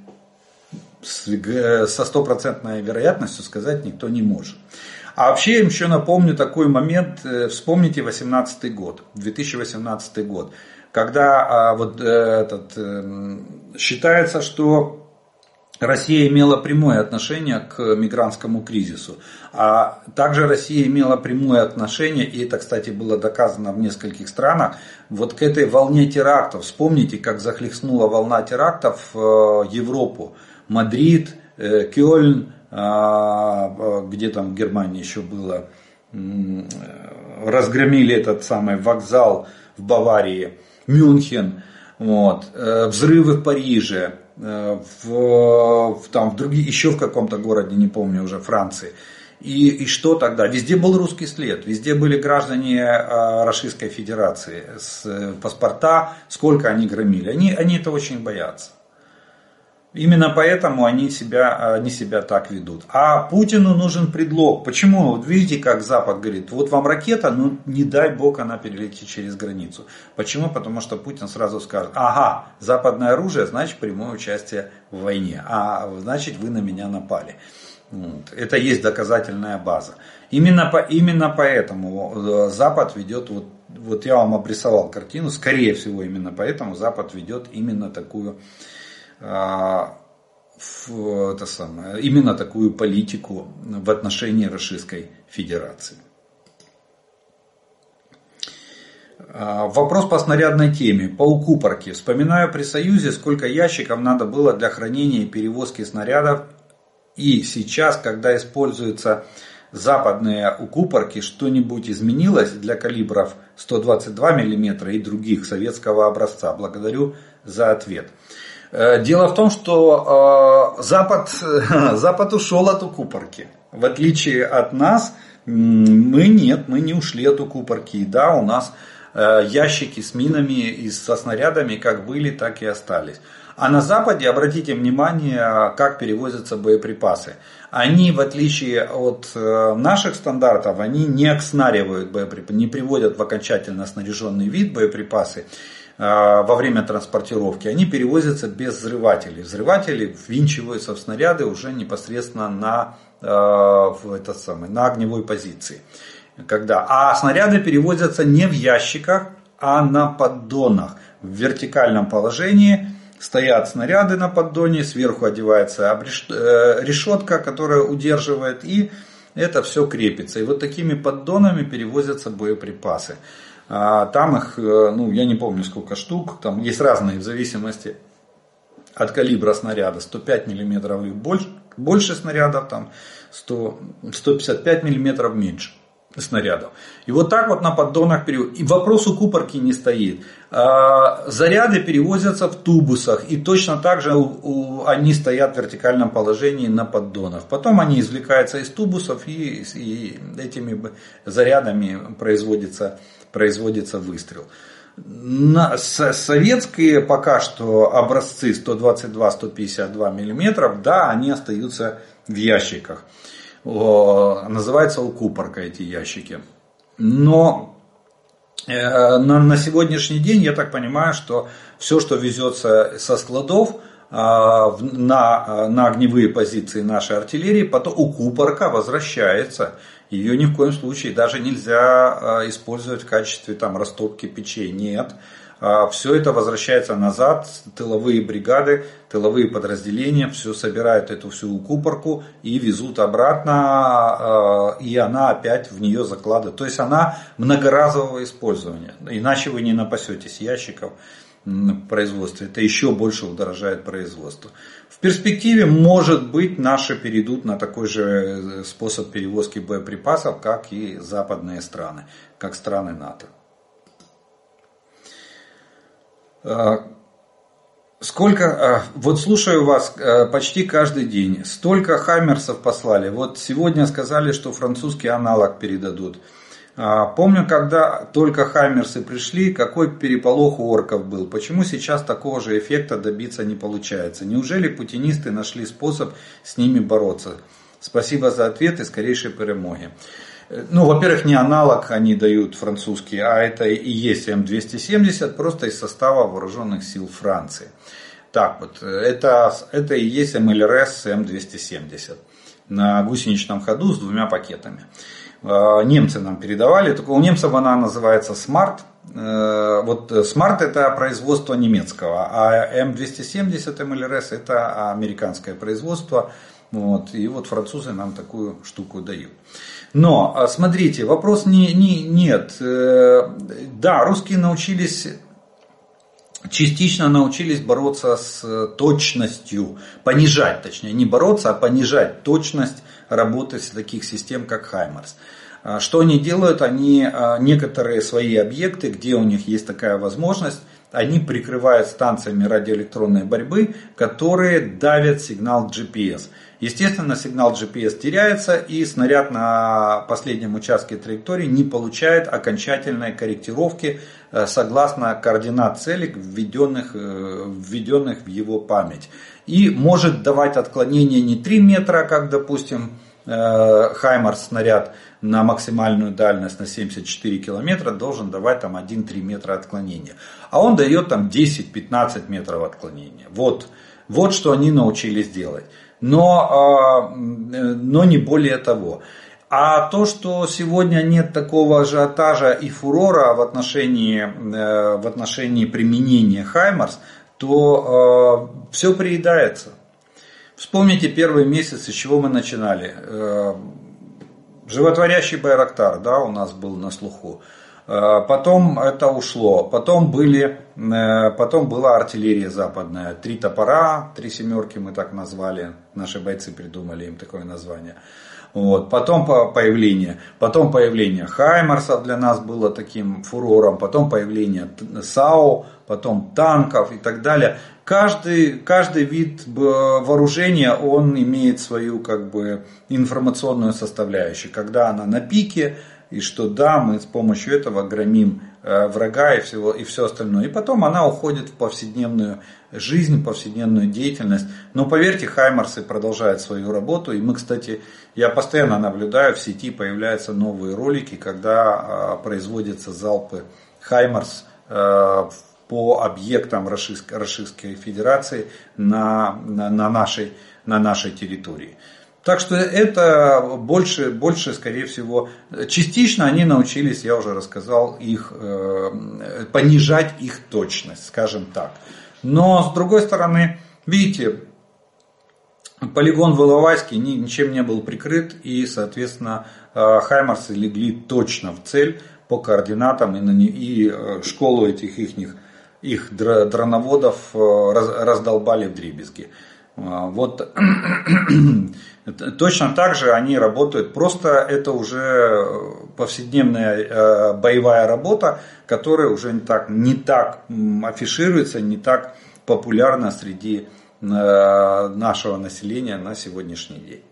со стопроцентной вероятностью сказать никто не может. А вообще я еще напомню такой момент, э, вспомните 18 год, 2018 год, когда а, вот э, этот, эм, считается, что Россия имела прямое отношение к мигрантскому кризису. А также Россия имела прямое отношение, и это, кстати, было доказано в нескольких странах, вот к этой волне терактов. Вспомните, как захлестнула волна терактов э, Европу. Мадрид, Кёльн, где там в Германии еще было, разгромили этот самый вокзал в Баварии, Мюнхен, вот, э, взрывы в Париже, э, в, в, там, в другие, еще в каком-то городе, не помню уже, Франции. И, и что тогда? Везде был русский след, везде были граждане э, Российской Федерации с паспорта, сколько они громили. Они, они это очень боятся. Именно поэтому они себя, они себя так ведут. А Путину нужен предлог. Почему? Вот видите, как Запад говорит, вот вам ракета, ну не дай бог она перелетит через границу. Почему? Потому что Путин сразу скажет, ага, западное оружие, значит прямое участие в войне. А значит вы на меня напали. Вот. Это есть доказательная база. Именно, по, именно поэтому э, Запад ведет, вот, вот я вам обрисовал картину, скорее всего именно поэтому Запад ведет именно такую а, это самое, именно такую политику в отношении Российской Федерации. А, вопрос по снарядной теме, по укупорке. Вспоминаю при Союзе, сколько ящиков надо было для хранения и перевозки снарядов. И сейчас, когда используются западные укупорки, что-нибудь изменилось для калибров 122 мм и других советского образца? Благодарю за ответ. Э, дело в том, что э, Запад, Запад ушел от укупорки. В отличие от нас, мы нет, мы не ушли от укупорки. Да, у нас Э, ящики с минами и со снарядами как были, так и остались. А на Западе, обратите внимание, как перевозятся боеприпасы. Они, в отличие от наших стандартов, они не окснаривают боеприпасы, не приводят в окончательно снаряженный вид боеприпасы во время транспортировки. Они перевозятся без взрывателей. Взрыватели ввинчиваются в снаряды уже непосредственно на, в этот самый, на огневой позиции когда, а снаряды перевозятся не в ящиках, а на поддонах. В вертикальном положении стоят снаряды на поддоне, сверху одевается э, решетка, которая удерживает, и это все крепится. И вот такими поддонами перевозятся боеприпасы. А, там их, э, ну, я не помню сколько штук, там есть разные в зависимости от калибра снаряда. 105 мм больше, больше снарядов, там 100, 155 мм меньше снарядов. И вот так вот на поддонах перевозят. И вопрос у купорки не стоит. А, заряды перевозятся в тубусах. И точно так же они стоят в вертикальном положении на поддонах. Потом они извлекаются из тубусов и, этими зарядами производится, производится выстрел. На, советские пока что образцы 122-152 мм, да, они остаются в ящиках называется укупорка эти ящики. Но на, на сегодняшний день я так понимаю, что все, что везется со складов а, на, на огневые позиции нашей артиллерии, потом укупорка возвращается. Ее ни в коем случае даже нельзя а, использовать в качестве там, растопки печей. Нет. А, все это возвращается назад, тыловые бригады, тыловые подразделения, все собирают эту всю купорку и везут обратно, а, и она опять в нее закладывает. То есть она многоразового использования, иначе вы не напасетесь ящиков в производстве, это еще больше удорожает производство. В перспективе, может быть, наши перейдут на такой же э, способ перевозки боеприпасов, как и западные страны, как страны НАТО. А, сколько, а, вот слушаю вас а, почти каждый день, столько хаммерсов послали. Вот сегодня сказали, что французский аналог передадут. Помню, когда только хаммерсы пришли, какой переполох у орков был. Почему сейчас такого же эффекта добиться не получается? Неужели путинисты нашли способ с ними бороться? Спасибо за ответ и скорейшей перемоги. Ну, во-первых, не аналог они дают французский, а это и есть М270, просто из состава вооруженных сил Франции. Так вот, это, это и есть МЛРС М270 на гусеничном ходу с двумя пакетами. А, немцы нам передавали, только у немцев она называется Smart. Э, вот Smart это производство немецкого, а М270 МЛРС это американское производство. Вот, и вот французы нам такую штуку дают. Но, а, смотрите, вопрос не, не, нет. Э, да, русские научились частично научились бороться с точностью, понижать, точнее, не бороться, а понижать точность работы таких систем, как Хаймерс. А, что они делают? Они а, некоторые свои объекты, где у них есть такая возможность, они прикрывают станциями радиоэлектронной борьбы, которые давят сигнал GPS. Естественно, сигнал GPS теряется и снаряд на последнем участке траектории не получает окончательной корректировки э, согласно координат целей, введенных, э, введенных в его память. И может давать отклонение не 3 метра, как, допустим, э, Хаймарс снаряд на максимальную дальность на 74 километра должен давать там 1-3 метра отклонения. А он дает там 10-15 метров отклонения. Вот, вот что они научились делать но, а, но не более того. А то, что сегодня нет такого ажиотажа и фурора в отношении, э, в отношении применения Хаймарс, то э, все приедается. Вспомните первый месяц, с чего мы начинали. Э, животворящий Байрактар да, у нас был на слуху. Потом это ушло. Потом, были, потом была артиллерия западная. Три топора, три семерки мы так назвали. Наши бойцы придумали им такое название. Вот. Потом появление, потом появление Хаймарса для нас было таким фурором, потом появление САУ, потом танков и так далее. Каждый, каждый вид вооружения, он имеет свою как бы информационную составляющую. Когда она на пике, и что да, мы с помощью этого громим э, врага и, всего, и все остальное. И потом она уходит в повседневную жизнь, повседневную деятельность. Но поверьте, Хаймарсы продолжают свою работу. И мы, кстати, я постоянно наблюдаю, в сети появляются новые ролики, когда э, производятся залпы Хаймарс э, по объектам Российской Федерации на, на, на, нашей, на нашей территории. Так что это больше, больше, скорее всего, частично они научились, я уже рассказал, их, э, понижать их точность, скажем так. Но с другой стороны, видите, полигон в Иловайске ничем не был прикрыт, и, соответственно, э, Хаймарсы легли точно в цель по координатам, и, и э, школу этих их, их дроноводов раздолбали в дребезги. Вот Точно так же они работают, просто это уже повседневная э, боевая работа, которая уже не так, не так афишируется, не так популярна среди э, нашего населения на сегодняшний день.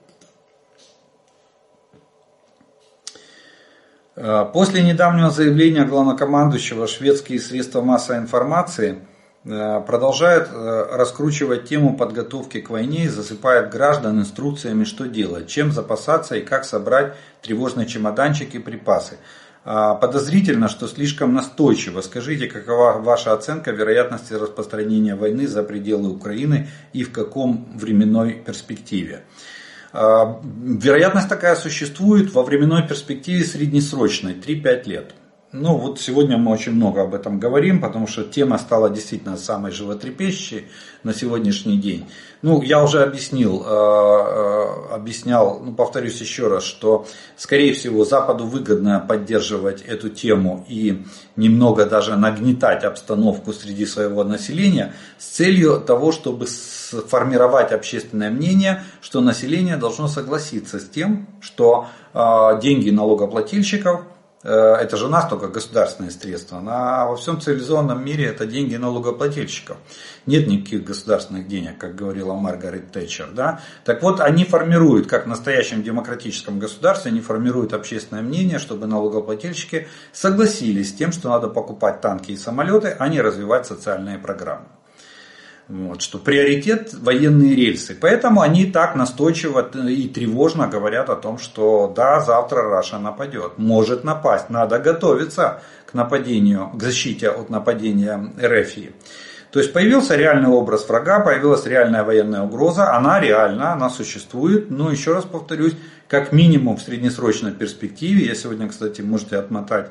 Э, после недавнего заявления главнокомандующего шведские средства массовой информации – Э, продолжает э, раскручивать тему подготовки к войне и засыпает граждан инструкциями, что делать, чем запасаться и как собрать тревожный чемоданчик и припасы. А, подозрительно, что слишком настойчиво. Скажите, какова ваша оценка вероятности распространения войны за пределы Украины и в каком временной перспективе? А, вероятность такая существует во временной перспективе среднесрочной, 3-5 лет. Ну вот сегодня мы очень много об этом говорим, потому что тема стала действительно самой животрепещущей на сегодняшний день. Ну, я уже объяснил, э, э, объяснял, ну, повторюсь еще раз, что, скорее всего, Западу выгодно поддерживать эту тему и немного даже нагнетать обстановку среди своего населения с целью того, чтобы сформировать общественное мнение, что население должно согласиться с тем, что э, деньги налогоплательщиков – это же у нас только государственные средства. А во всем цивилизованном мире это деньги налогоплательщиков. Нет никаких государственных денег, как говорила Маргарет Тэтчер. Да? Так вот, они формируют, как в настоящем демократическом государстве, они формируют общественное мнение, чтобы налогоплательщики согласились с тем, что надо покупать танки и самолеты, а не развивать социальные программы. Вот, что приоритет военные рельсы. Поэтому они так настойчиво и тревожно говорят о том, что да, завтра Раша нападет. Может напасть. Надо готовиться к нападению, к защите от нападения РФИ. То есть появился реальный образ врага, появилась реальная военная угроза, она реальна, она существует, но еще раз повторюсь, как минимум в среднесрочной перспективе, я сегодня, кстати, можете отмотать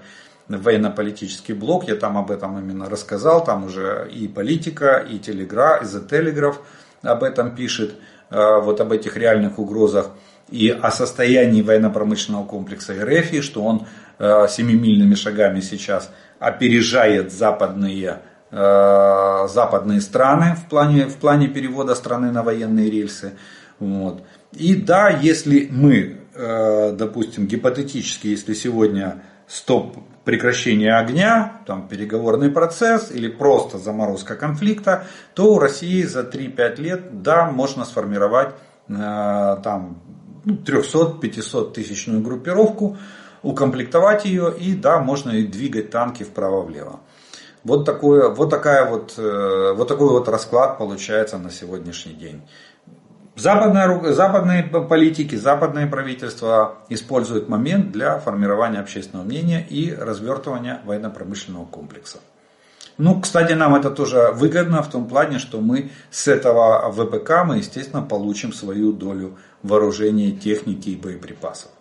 военно-политический блок, я там об этом именно рассказал, там уже и политика, и телеграф, и The Telegraph об этом пишет, э, вот об этих реальных угрозах и о состоянии военно-промышленного комплекса РФ, что он э, семимильными шагами сейчас опережает западные, э, западные страны в плане, в плане перевода страны на военные рельсы. Вот. И да, если мы, допустим, гипотетически, если сегодня стоп прекращение огня, там, переговорный процесс или просто заморозка конфликта, то у России за 3-5 лет, да, можно сформировать э, там 300-500 ну, тысячную группировку, укомплектовать ее и да, можно и двигать танки вправо-влево. Вот, такое, вот, такая вот, э, вот такой вот расклад получается на сегодняшний день. Западные, западные политики, западные правительства используют момент для формирования общественного мнения и развертывания военно-промышленного комплекса. Ну, кстати, нам это тоже выгодно в том плане, что мы с этого ВПК мы, естественно, получим свою долю вооружения, техники и боеприпасов.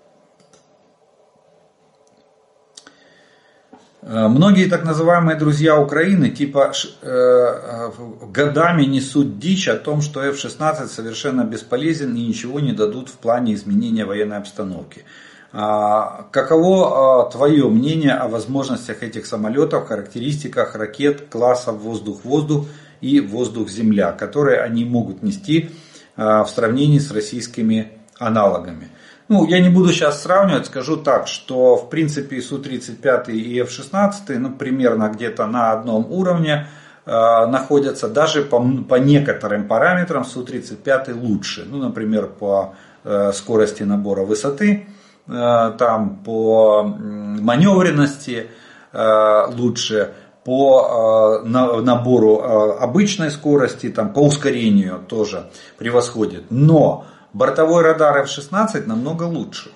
Многие так называемые друзья Украины типа э, э, годами несут дичь о том, что F-16 совершенно бесполезен и ничего не дадут в плане изменения военной обстановки. Каково твое мнение о возможностях этих самолетов, характеристиках ракет класса воздух-воздух и воздух-земля, которые они могут нести в сравнении с российскими аналогами? Ну, я не буду сейчас сравнивать, скажу так, что в принципе Су-35 и F-16 ну, примерно где-то на одном уровне э, находятся, даже по, по некоторым параметрам Су-35 лучше. Ну, например, по э, скорости набора высоты, э, там по маневренности э, лучше, по э, на, набору э, обычной скорости, там, по ускорению тоже превосходит. Но Бортовой радар F-16 намного лучше,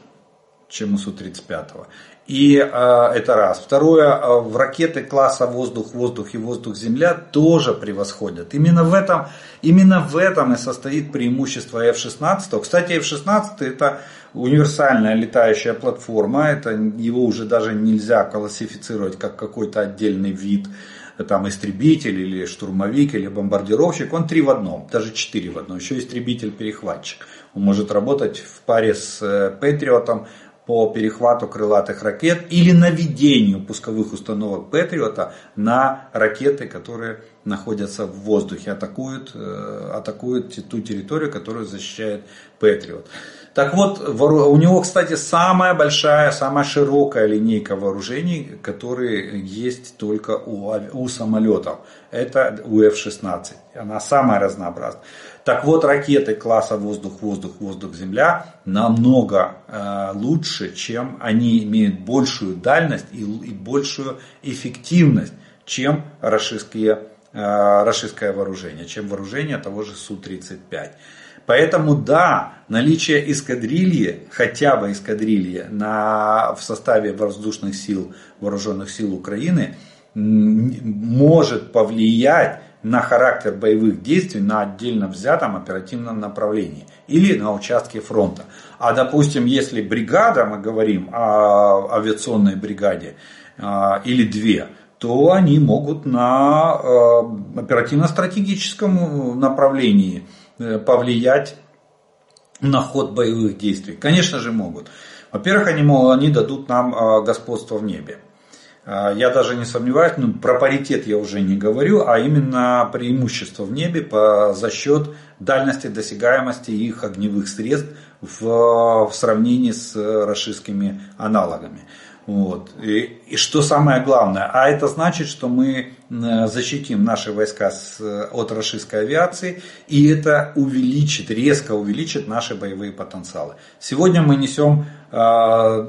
чем у Су-35. И э, это раз. Второе, э, в ракеты класса воздух-воздух и воздух-земля тоже превосходят. Именно в этом, именно в этом и состоит преимущество F-16. Кстати, F-16 это универсальная летающая платформа. Это его уже даже нельзя классифицировать как какой-то отдельный вид там истребитель или штурмовик или бомбардировщик, он три в одном, даже четыре в одном, еще истребитель-перехватчик. Он может работать в паре с э, Патриотом по перехвату крылатых ракет или наведению пусковых установок Патриота на ракеты, которые находятся в воздухе, атакуют, э, атакуют ту территорию, которую защищает Патриот. Так вот, у него, кстати, самая большая, самая широкая линейка вооружений, которые есть только у, у самолетов. Это у F-16. Она самая разнообразная. Так вот, ракеты класса воздух-воздух, воздух-земля намного э, лучше, чем они имеют большую дальность и, и большую эффективность, чем российские, э, российское вооружение, чем вооружение того же Су-35. Поэтому да, наличие эскадрильи, хотя бы эскадрильи на, в составе воздушных сил, вооруженных сил Украины, может повлиять на характер боевых действий на отдельно взятом оперативном направлении или на участке фронта. А допустим, если бригада, мы говорим о авиационной бригаде а, или две, то они могут на а, оперативно-стратегическом направлении Э, повлиять на ход боевых действий? Конечно же могут. Во-первых, они, они дадут нам э, господство в небе. Э, я даже не сомневаюсь, ну, про паритет я уже не говорю, а именно преимущество в небе по, за счет дальности досягаемости их огневых средств в, в сравнении с российскими аналогами. Вот. И, и что самое главное, а это значит, что мы защитим наши войска с, от российской авиации, и это увеличит, резко увеличит наши боевые потенциалы. Сегодня мы несем, а,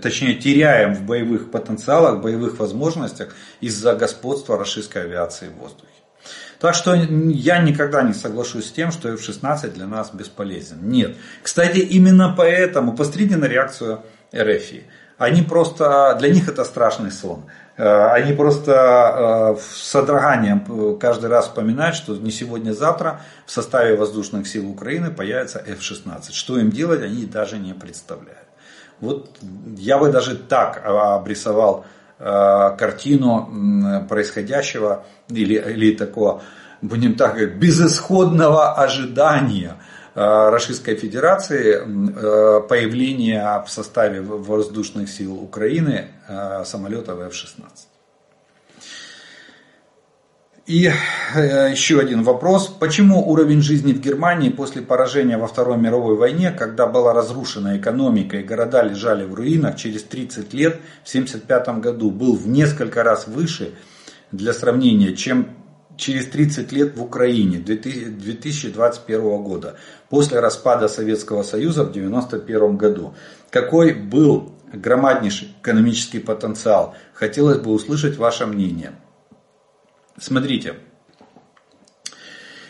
точнее теряем в боевых потенциалах, боевых возможностях из-за господства российской авиации в воздухе. Так что я никогда не соглашусь с тем, что F-16 для нас бесполезен. Нет. Кстати, именно поэтому, посмотрите на реакцию РФИ. Они просто, для них это страшный сон. Э, они просто э, с содроганием э, каждый раз вспоминают, что не сегодня-завтра в составе воздушных сил Украины появится F-16. Что им делать, они даже не представляют. Вот я бы даже так обрисовал картину происходящего или, или такого, будем так говорить, безысходного ожидания – Российской Федерации э, появление в составе воздушных сил Украины э, самолетов F-16. И еще один вопрос. Почему уровень жизни в Германии после поражения во Второй мировой войне, когда была разрушена экономика и города лежали в руинах, через 30 лет, в 1975 году, был в несколько раз выше для сравнения, чем через 30 лет в Украине 2021 года, после распада Советского Союза в 1991 году. Какой был громаднейший экономический потенциал? Хотелось бы услышать ваше мнение. Смотрите,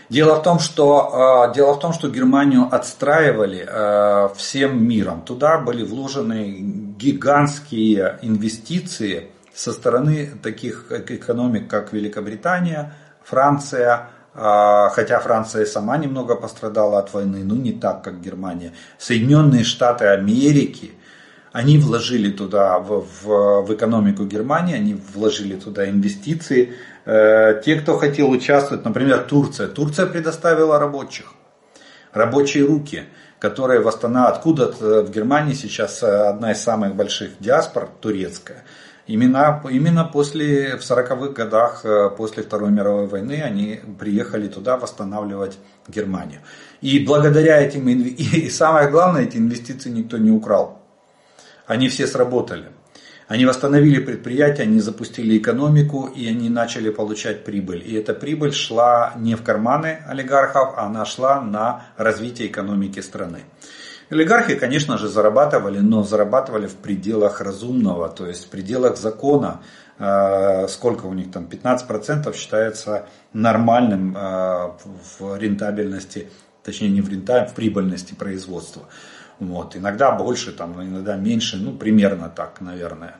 Дело в том, что, э, дело в том, что Германию отстраивали э, всем миром. Туда были вложены гигантские инвестиции со стороны таких экономик, как Великобритания, Франция, а, хотя Франция сама немного пострадала от войны, но не так, как Германия. Соединенные Штаты Америки, они вложили туда, в, в, в экономику Германии, они вложили туда инвестиции. Э, те, кто хотел участвовать, например, Турция. Турция предоставила рабочих, рабочие руки. которые восстанавливают, откуда в Германии сейчас одна из самых больших диаспор, турецкая. Именно, именно после, в 40-х годах, после Второй мировой войны, они приехали туда восстанавливать Германию. И благодаря этим, и самое главное, эти инвестиции никто не украл. Они все сработали. Они восстановили предприятие, они запустили экономику и они начали получать прибыль. И эта прибыль шла не в карманы олигархов, она шла на развитие экономики страны. Олигархи, конечно же, зарабатывали, но зарабатывали в пределах разумного, то есть в пределах закона. Э, сколько у них там, 15% считается нормальным э, в рентабельности, точнее не в рентабельности, в прибыльности производства. Вот. Иногда больше, там, иногда меньше, ну примерно так, наверное.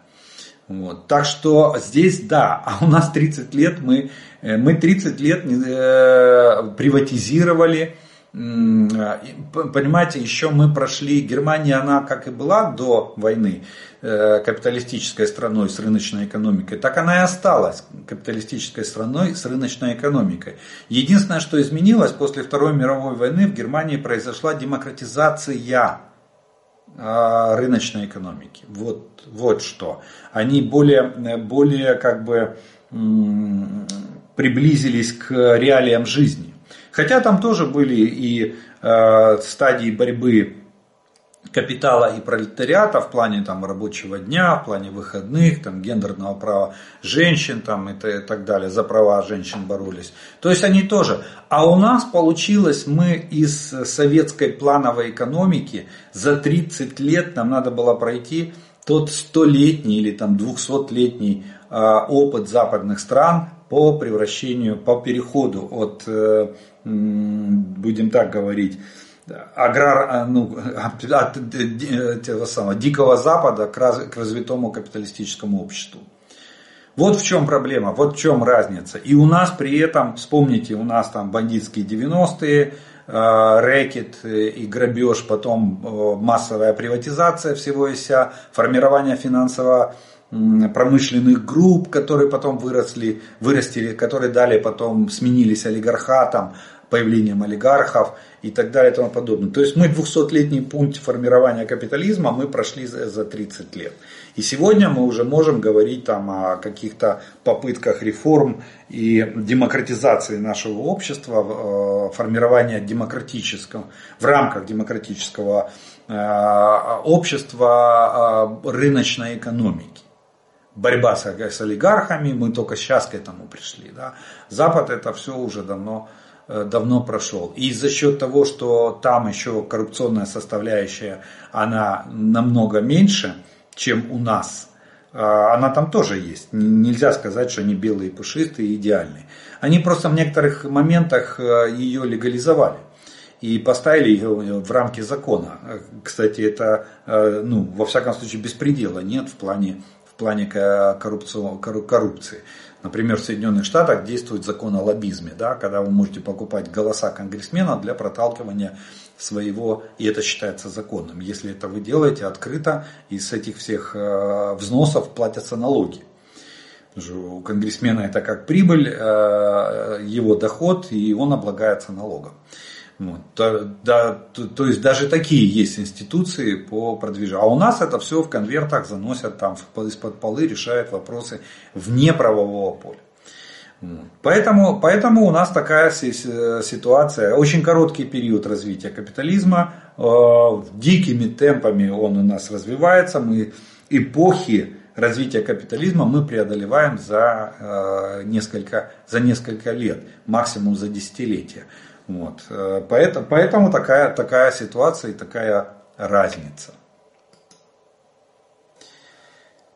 Вот. Так что здесь да, а у нас 30 лет, мы, э, мы 30 лет э, приватизировали, понимаете, еще мы прошли, Германия, она как и была до войны э, капиталистической страной с рыночной экономикой, так она и осталась капиталистической страной с рыночной экономикой. Единственное, что изменилось после Второй мировой войны, в Германии произошла демократизация а, рыночной экономики. Вот, вот что. Они более, более как бы приблизились к реалиям жизни. Хотя там тоже были и э, стадии борьбы капитала и пролетариата в плане там, рабочего дня, в плане выходных, там, гендерного права женщин там, и, и так далее, за права женщин боролись. То есть они тоже. А у нас получилось, мы из советской плановой экономики за 30 лет нам надо было пройти тот столетний или там 200-летний а, опыт западных стран по превращению, по переходу от, э, будем так говорить, аграр, а, ну, от этого самого дикого запада к, раз, к развитому капиталистическому обществу. Вот в чем проблема, вот в чем разница. И у нас при этом, вспомните, у нас там бандитские 90-е, э, рэкет и грабеж, потом э, массовая приватизация всего и вся, формирование финансово промышленных групп, которые потом выросли, вырастили, которые далее потом сменились олигархатом, появлением олигархов и так далее и тому подобное. То есть мы 200-летний путь формирования капитализма мы прошли за 30 лет. И сегодня мы уже можем говорить там о каких-то попытках реформ и демократизации нашего общества, э, формирования демократического, в рамках демократического э, общества э, рыночной экономики борьба с, с олигархами, мы только сейчас к этому пришли. Да? Запад это все уже давно давно прошел. И за счет того, что там еще коррупционная составляющая, она намного меньше, чем у нас, э, она там тоже есть. Нельзя сказать, что они белые, пушистые и идеальные. Они просто в некоторых моментах э, ее легализовали и поставили ее в рамки закона. Кстати, это, ну, во всяком случае, беспредела нет в плане, в плане коррупции. Например, в Соединенных Штатах действует закон о лоббизме, да, когда вы можете покупать голоса конгрессмена для проталкивания своего, и это считается законным. Если это вы делаете открыто, и с этих всех э, взносов платятся налоги. У конгрессмена это как прибыль, э, его доход, и он облагается налогом. Вот. Да, да, то, то есть даже такие есть институции по продвижению. А у нас это все в конвертах заносят там из-под полы, решают вопросы вне правового поля. Поэтому, поэтому у нас такая ситуация, очень короткий период развития капитализма, э, дикими темпами он у нас развивается, мы эпохи развития капитализма мы преодолеваем за, э, несколько, за несколько лет, максимум за десятилетия. Вот. Э, поэтому, поэтому такая, такая ситуация и такая разница.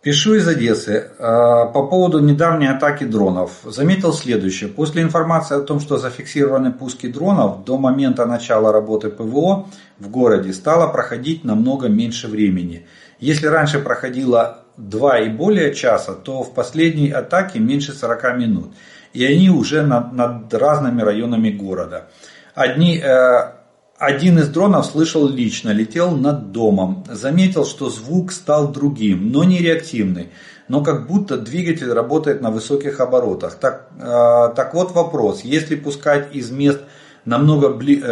Пишу из Одессы. Э, по поводу недавней атаки дронов. Заметил следующее. После информации о том, что зафиксированы пуски дронов, до момента начала работы ПВО в городе стало проходить намного меньше времени. Если раньше проходило 2 и более часа, то в последней атаке меньше 40 минут и они уже над, над разными районами города. Одни, э, один из дронов слышал лично, летел над домом, заметил, что звук стал другим, но не реактивный, но как будто двигатель работает на высоких оборотах. Так, э, так вот вопрос, если пускать из мест намного бли...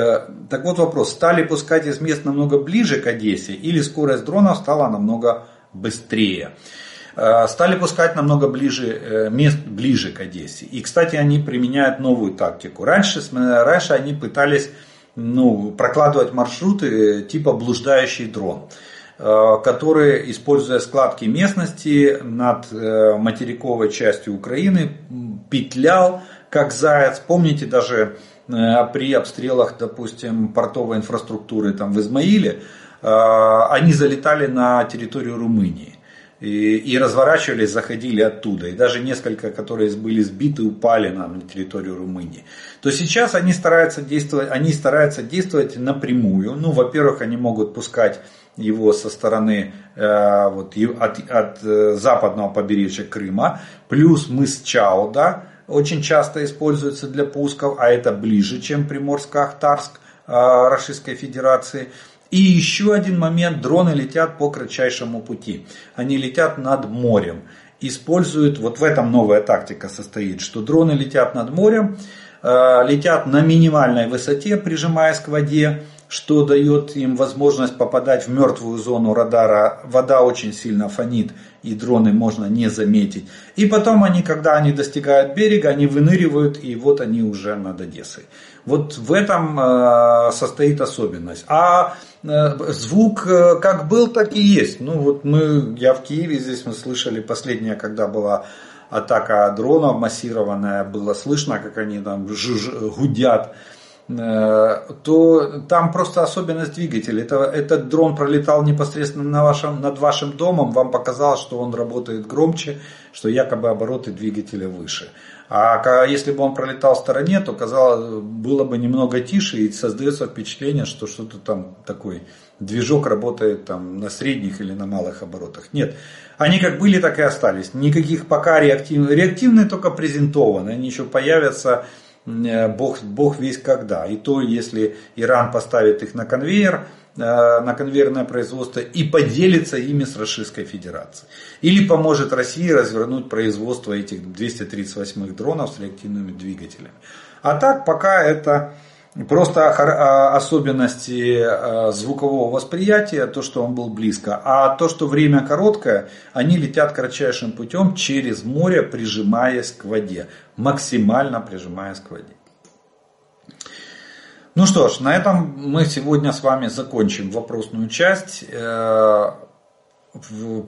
Так вот вопрос, стали пускать из мест намного ближе к Одессе или скорость дронов стала намного быстрее? Стали пускать намного ближе, мест ближе к Одессе. И, кстати, они применяют новую тактику. Раньше, раньше они пытались ну, прокладывать маршруты типа блуждающий дрон. Э, который, используя складки местности над э, материковой частью Украины, петлял как заяц. Помните даже э, при обстрелах, допустим, портовой инфраструктуры там в Измаиле, они залетали на территорию Румынии. И, разворачивались, заходили оттуда. И даже несколько, которые были сбиты, упали на, на территорию Румынии. То сейчас они стараются действовать, они стараются действовать напрямую. Ну, во-первых, они могут пускать его со стороны э, вот, от, от э, западного побережья Крыма, плюс мыс Чауда очень часто используется для пусков, а это ближе, чем Приморско-Ахтарск э, Российской Федерации. И еще один момент, дроны летят по кратчайшему пути. Они летят над морем. Используют, вот в этом новая тактика состоит, что дроны летят над морем, летят на минимальной высоте, прижимаясь к воде, что дает им возможность попадать в мертвую зону радара. Вода очень сильно фонит, и дроны можно не заметить. И потом они, когда они достигают берега, они выныривают, и вот они уже над Одессой. Вот в этом э, состоит особенность. А э, звук э, как был, так и есть. Ну вот мы, я в Киеве, здесь мы слышали последняя, когда была атака дронов массированная, было слышно, как они там жуж, гудят. То там просто особенность двигателя. Это, этот дрон пролетал непосредственно на вашем, над вашим домом, вам показалось, что он работает громче, что якобы обороты двигателя выше. А если бы он пролетал в стороне, то казалось, было бы немного тише и создается впечатление, что что-то там такой движок работает там на средних или на малых оборотах. Нет, они как были, так и остались. Никаких пока реактивных, реактивные только презентованы, они еще появятся Э, бог, бог весь когда. И то, если Иран поставит их на конвейер, на конвейерное производство и поделится ими с Российской Федерацией. Или поможет России развернуть производство этих 238 дронов с реактивными двигателями. А так пока это Просто а, особенности а, звукового восприятия, то, что он был близко. А то, что время короткое, они летят кратчайшим путем через море, прижимаясь к воде. Максимально прижимаясь к воде. Ну что ж, на этом мы сегодня с вами закончим вопросную часть э,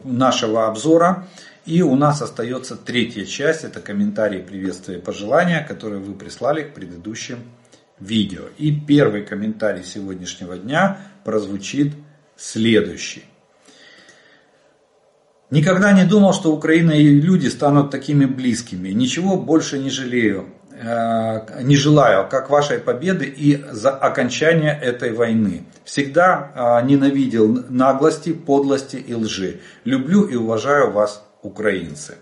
нашего обзора. И у нас остается третья часть, это комментарии, приветствия и пожелания, которые вы прислали к предыдущим видео. И первый комментарий сегодняшнего дня прозвучит следующий. Никогда не думал, что Украина и люди станут такими близкими. Ничего больше не жалею, не желаю, как вашей победы и за окончание этой войны. Всегда э, ненавидел наглости, подлости и лжи. Люблю и уважаю вас, украинцы.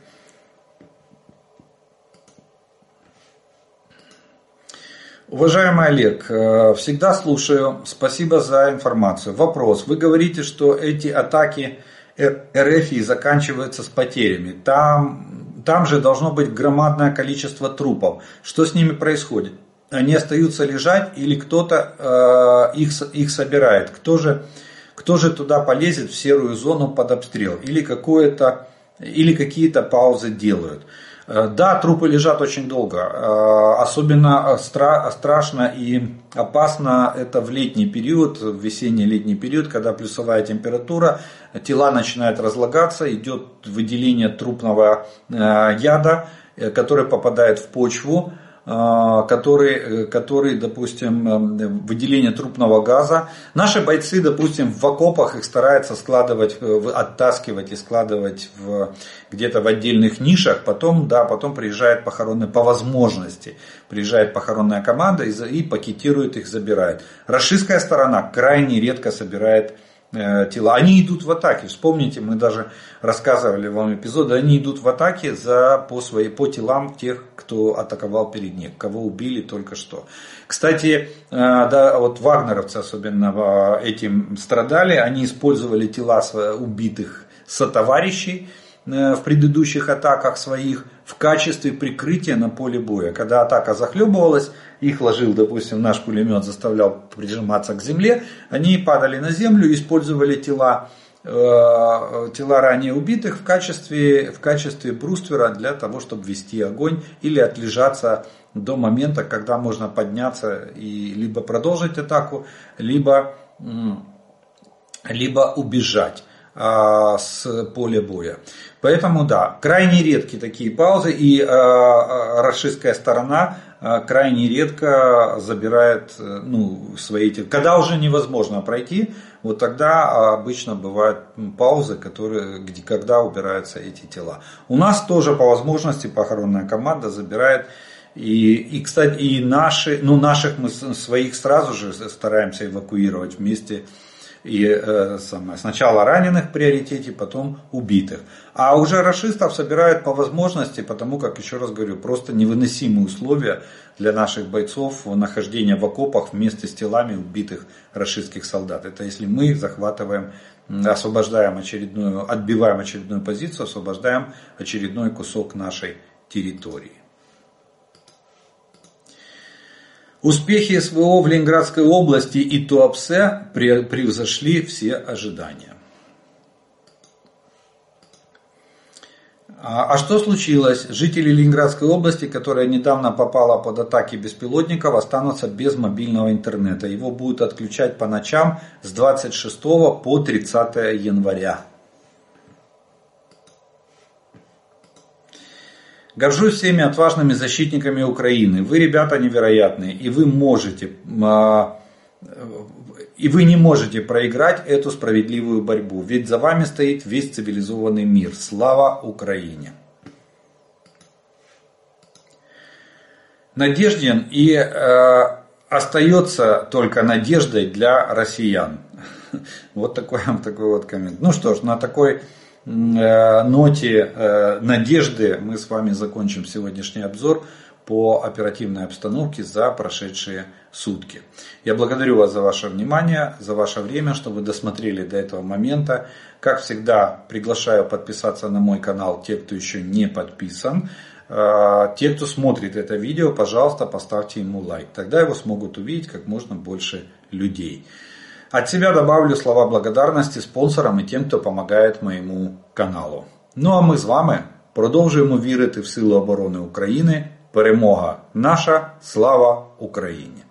Уважаемый Олег, э, всегда слушаю. Спасибо за информацию. Вопрос. Вы говорите, что эти атаки РФ заканчиваются с потерями. Там, там же должно быть громадное количество трупов. Что с ними происходит? Они остаются лежать или кто-то э, их, их собирает? Кто же, кто же туда полезет в серую зону под обстрел? Или, какое-то, или какие-то паузы делают? Э, да, трупы лежат очень долго. Э, особенно стра- страшно и опасно это в летний период, в весенний-летний период, когда плюсовая температура, тела начинают разлагаться, идет выделение трупного э, яда, который попадает в почву. А, который, э, который, допустим, э, выделение трупного газа. Наши бойцы, допустим, в окопах их стараются складывать, э, оттаскивать и складывать в, где-то в отдельных нишах. Потом, да, потом приезжает похоронная, по возможности, приезжает похоронная команда и, и пакетирует их, забирает. Рашистская сторона крайне редко собирает тела. Они идут в атаке. Вспомните, мы даже рассказывали вам эпизоды. Они идут в атаке за, по, своей, по телам тех, кто атаковал перед ним, кого убили только что. Кстати, э, да, вот вагнеровцы особенно этим страдали. Они использовали тела убитых сотоварищей э, в предыдущих атаках своих в качестве прикрытия на поле боя. Когда атака захлебывалась, их ложил, допустим, наш пулемет, заставлял прижиматься к земле, они падали на землю, использовали тела Э, тела ранее убитых в качестве, в качестве бруствера для того, чтобы вести огонь или отлежаться до момента, когда можно подняться и либо продолжить атаку, либо, либо убежать с поля боя. Поэтому да, крайне редкие такие паузы и э, расистская сторона э, крайне редко забирает э, ну, свои. Когда уже невозможно пройти, вот тогда обычно бывают паузы, которые, где, когда убираются эти тела. У нас тоже по возможности похоронная команда забирает и, и кстати, и наши, ну наших мы своих сразу же стараемся эвакуировать вместе и э, самое, сначала раненых в приоритете, потом убитых. А уже расистов собирают по возможности, потому как, еще раз говорю, просто невыносимые условия для наших бойцов нахождения в окопах вместе с телами убитых расистских солдат. Это если мы захватываем, освобождаем очередную, отбиваем очередную позицию, освобождаем очередной кусок нашей территории. Успехи СВО в Ленинградской области и Туапсе превзошли все ожидания. А, а что случилось? Жители Ленинградской области, которая недавно попала под атаки беспилотников, останутся без мобильного интернета. Его будут отключать по ночам с 26 по 30 января. Горжусь всеми отважными защитниками Украины. Вы, ребята, невероятные. И вы можете, а, и вы не можете проиграть эту справедливую борьбу. Ведь за вами стоит весь цивилизованный мир. Слава Украине! Надежден и э, остается только надеждой для россиян. Вот такой, такой вот коммент. Ну что ж, на такой ноте э, надежды мы с вами закончим сегодняшний обзор по оперативной обстановке за прошедшие сутки. Я благодарю вас за ваше внимание, за ваше время, что вы досмотрели до этого момента. Как всегда, приглашаю подписаться на мой канал те, кто еще не подписан. Э, те, кто смотрит это видео, пожалуйста, поставьте ему лайк. Тогда его смогут увидеть как можно больше людей. От себя добавлю слова благодарності спонсорам і тим, хто допомагає моєму каналу. Ну а ми з вами продовжуємо вірити в Сили оборони України. Перемога наша, слава Україні!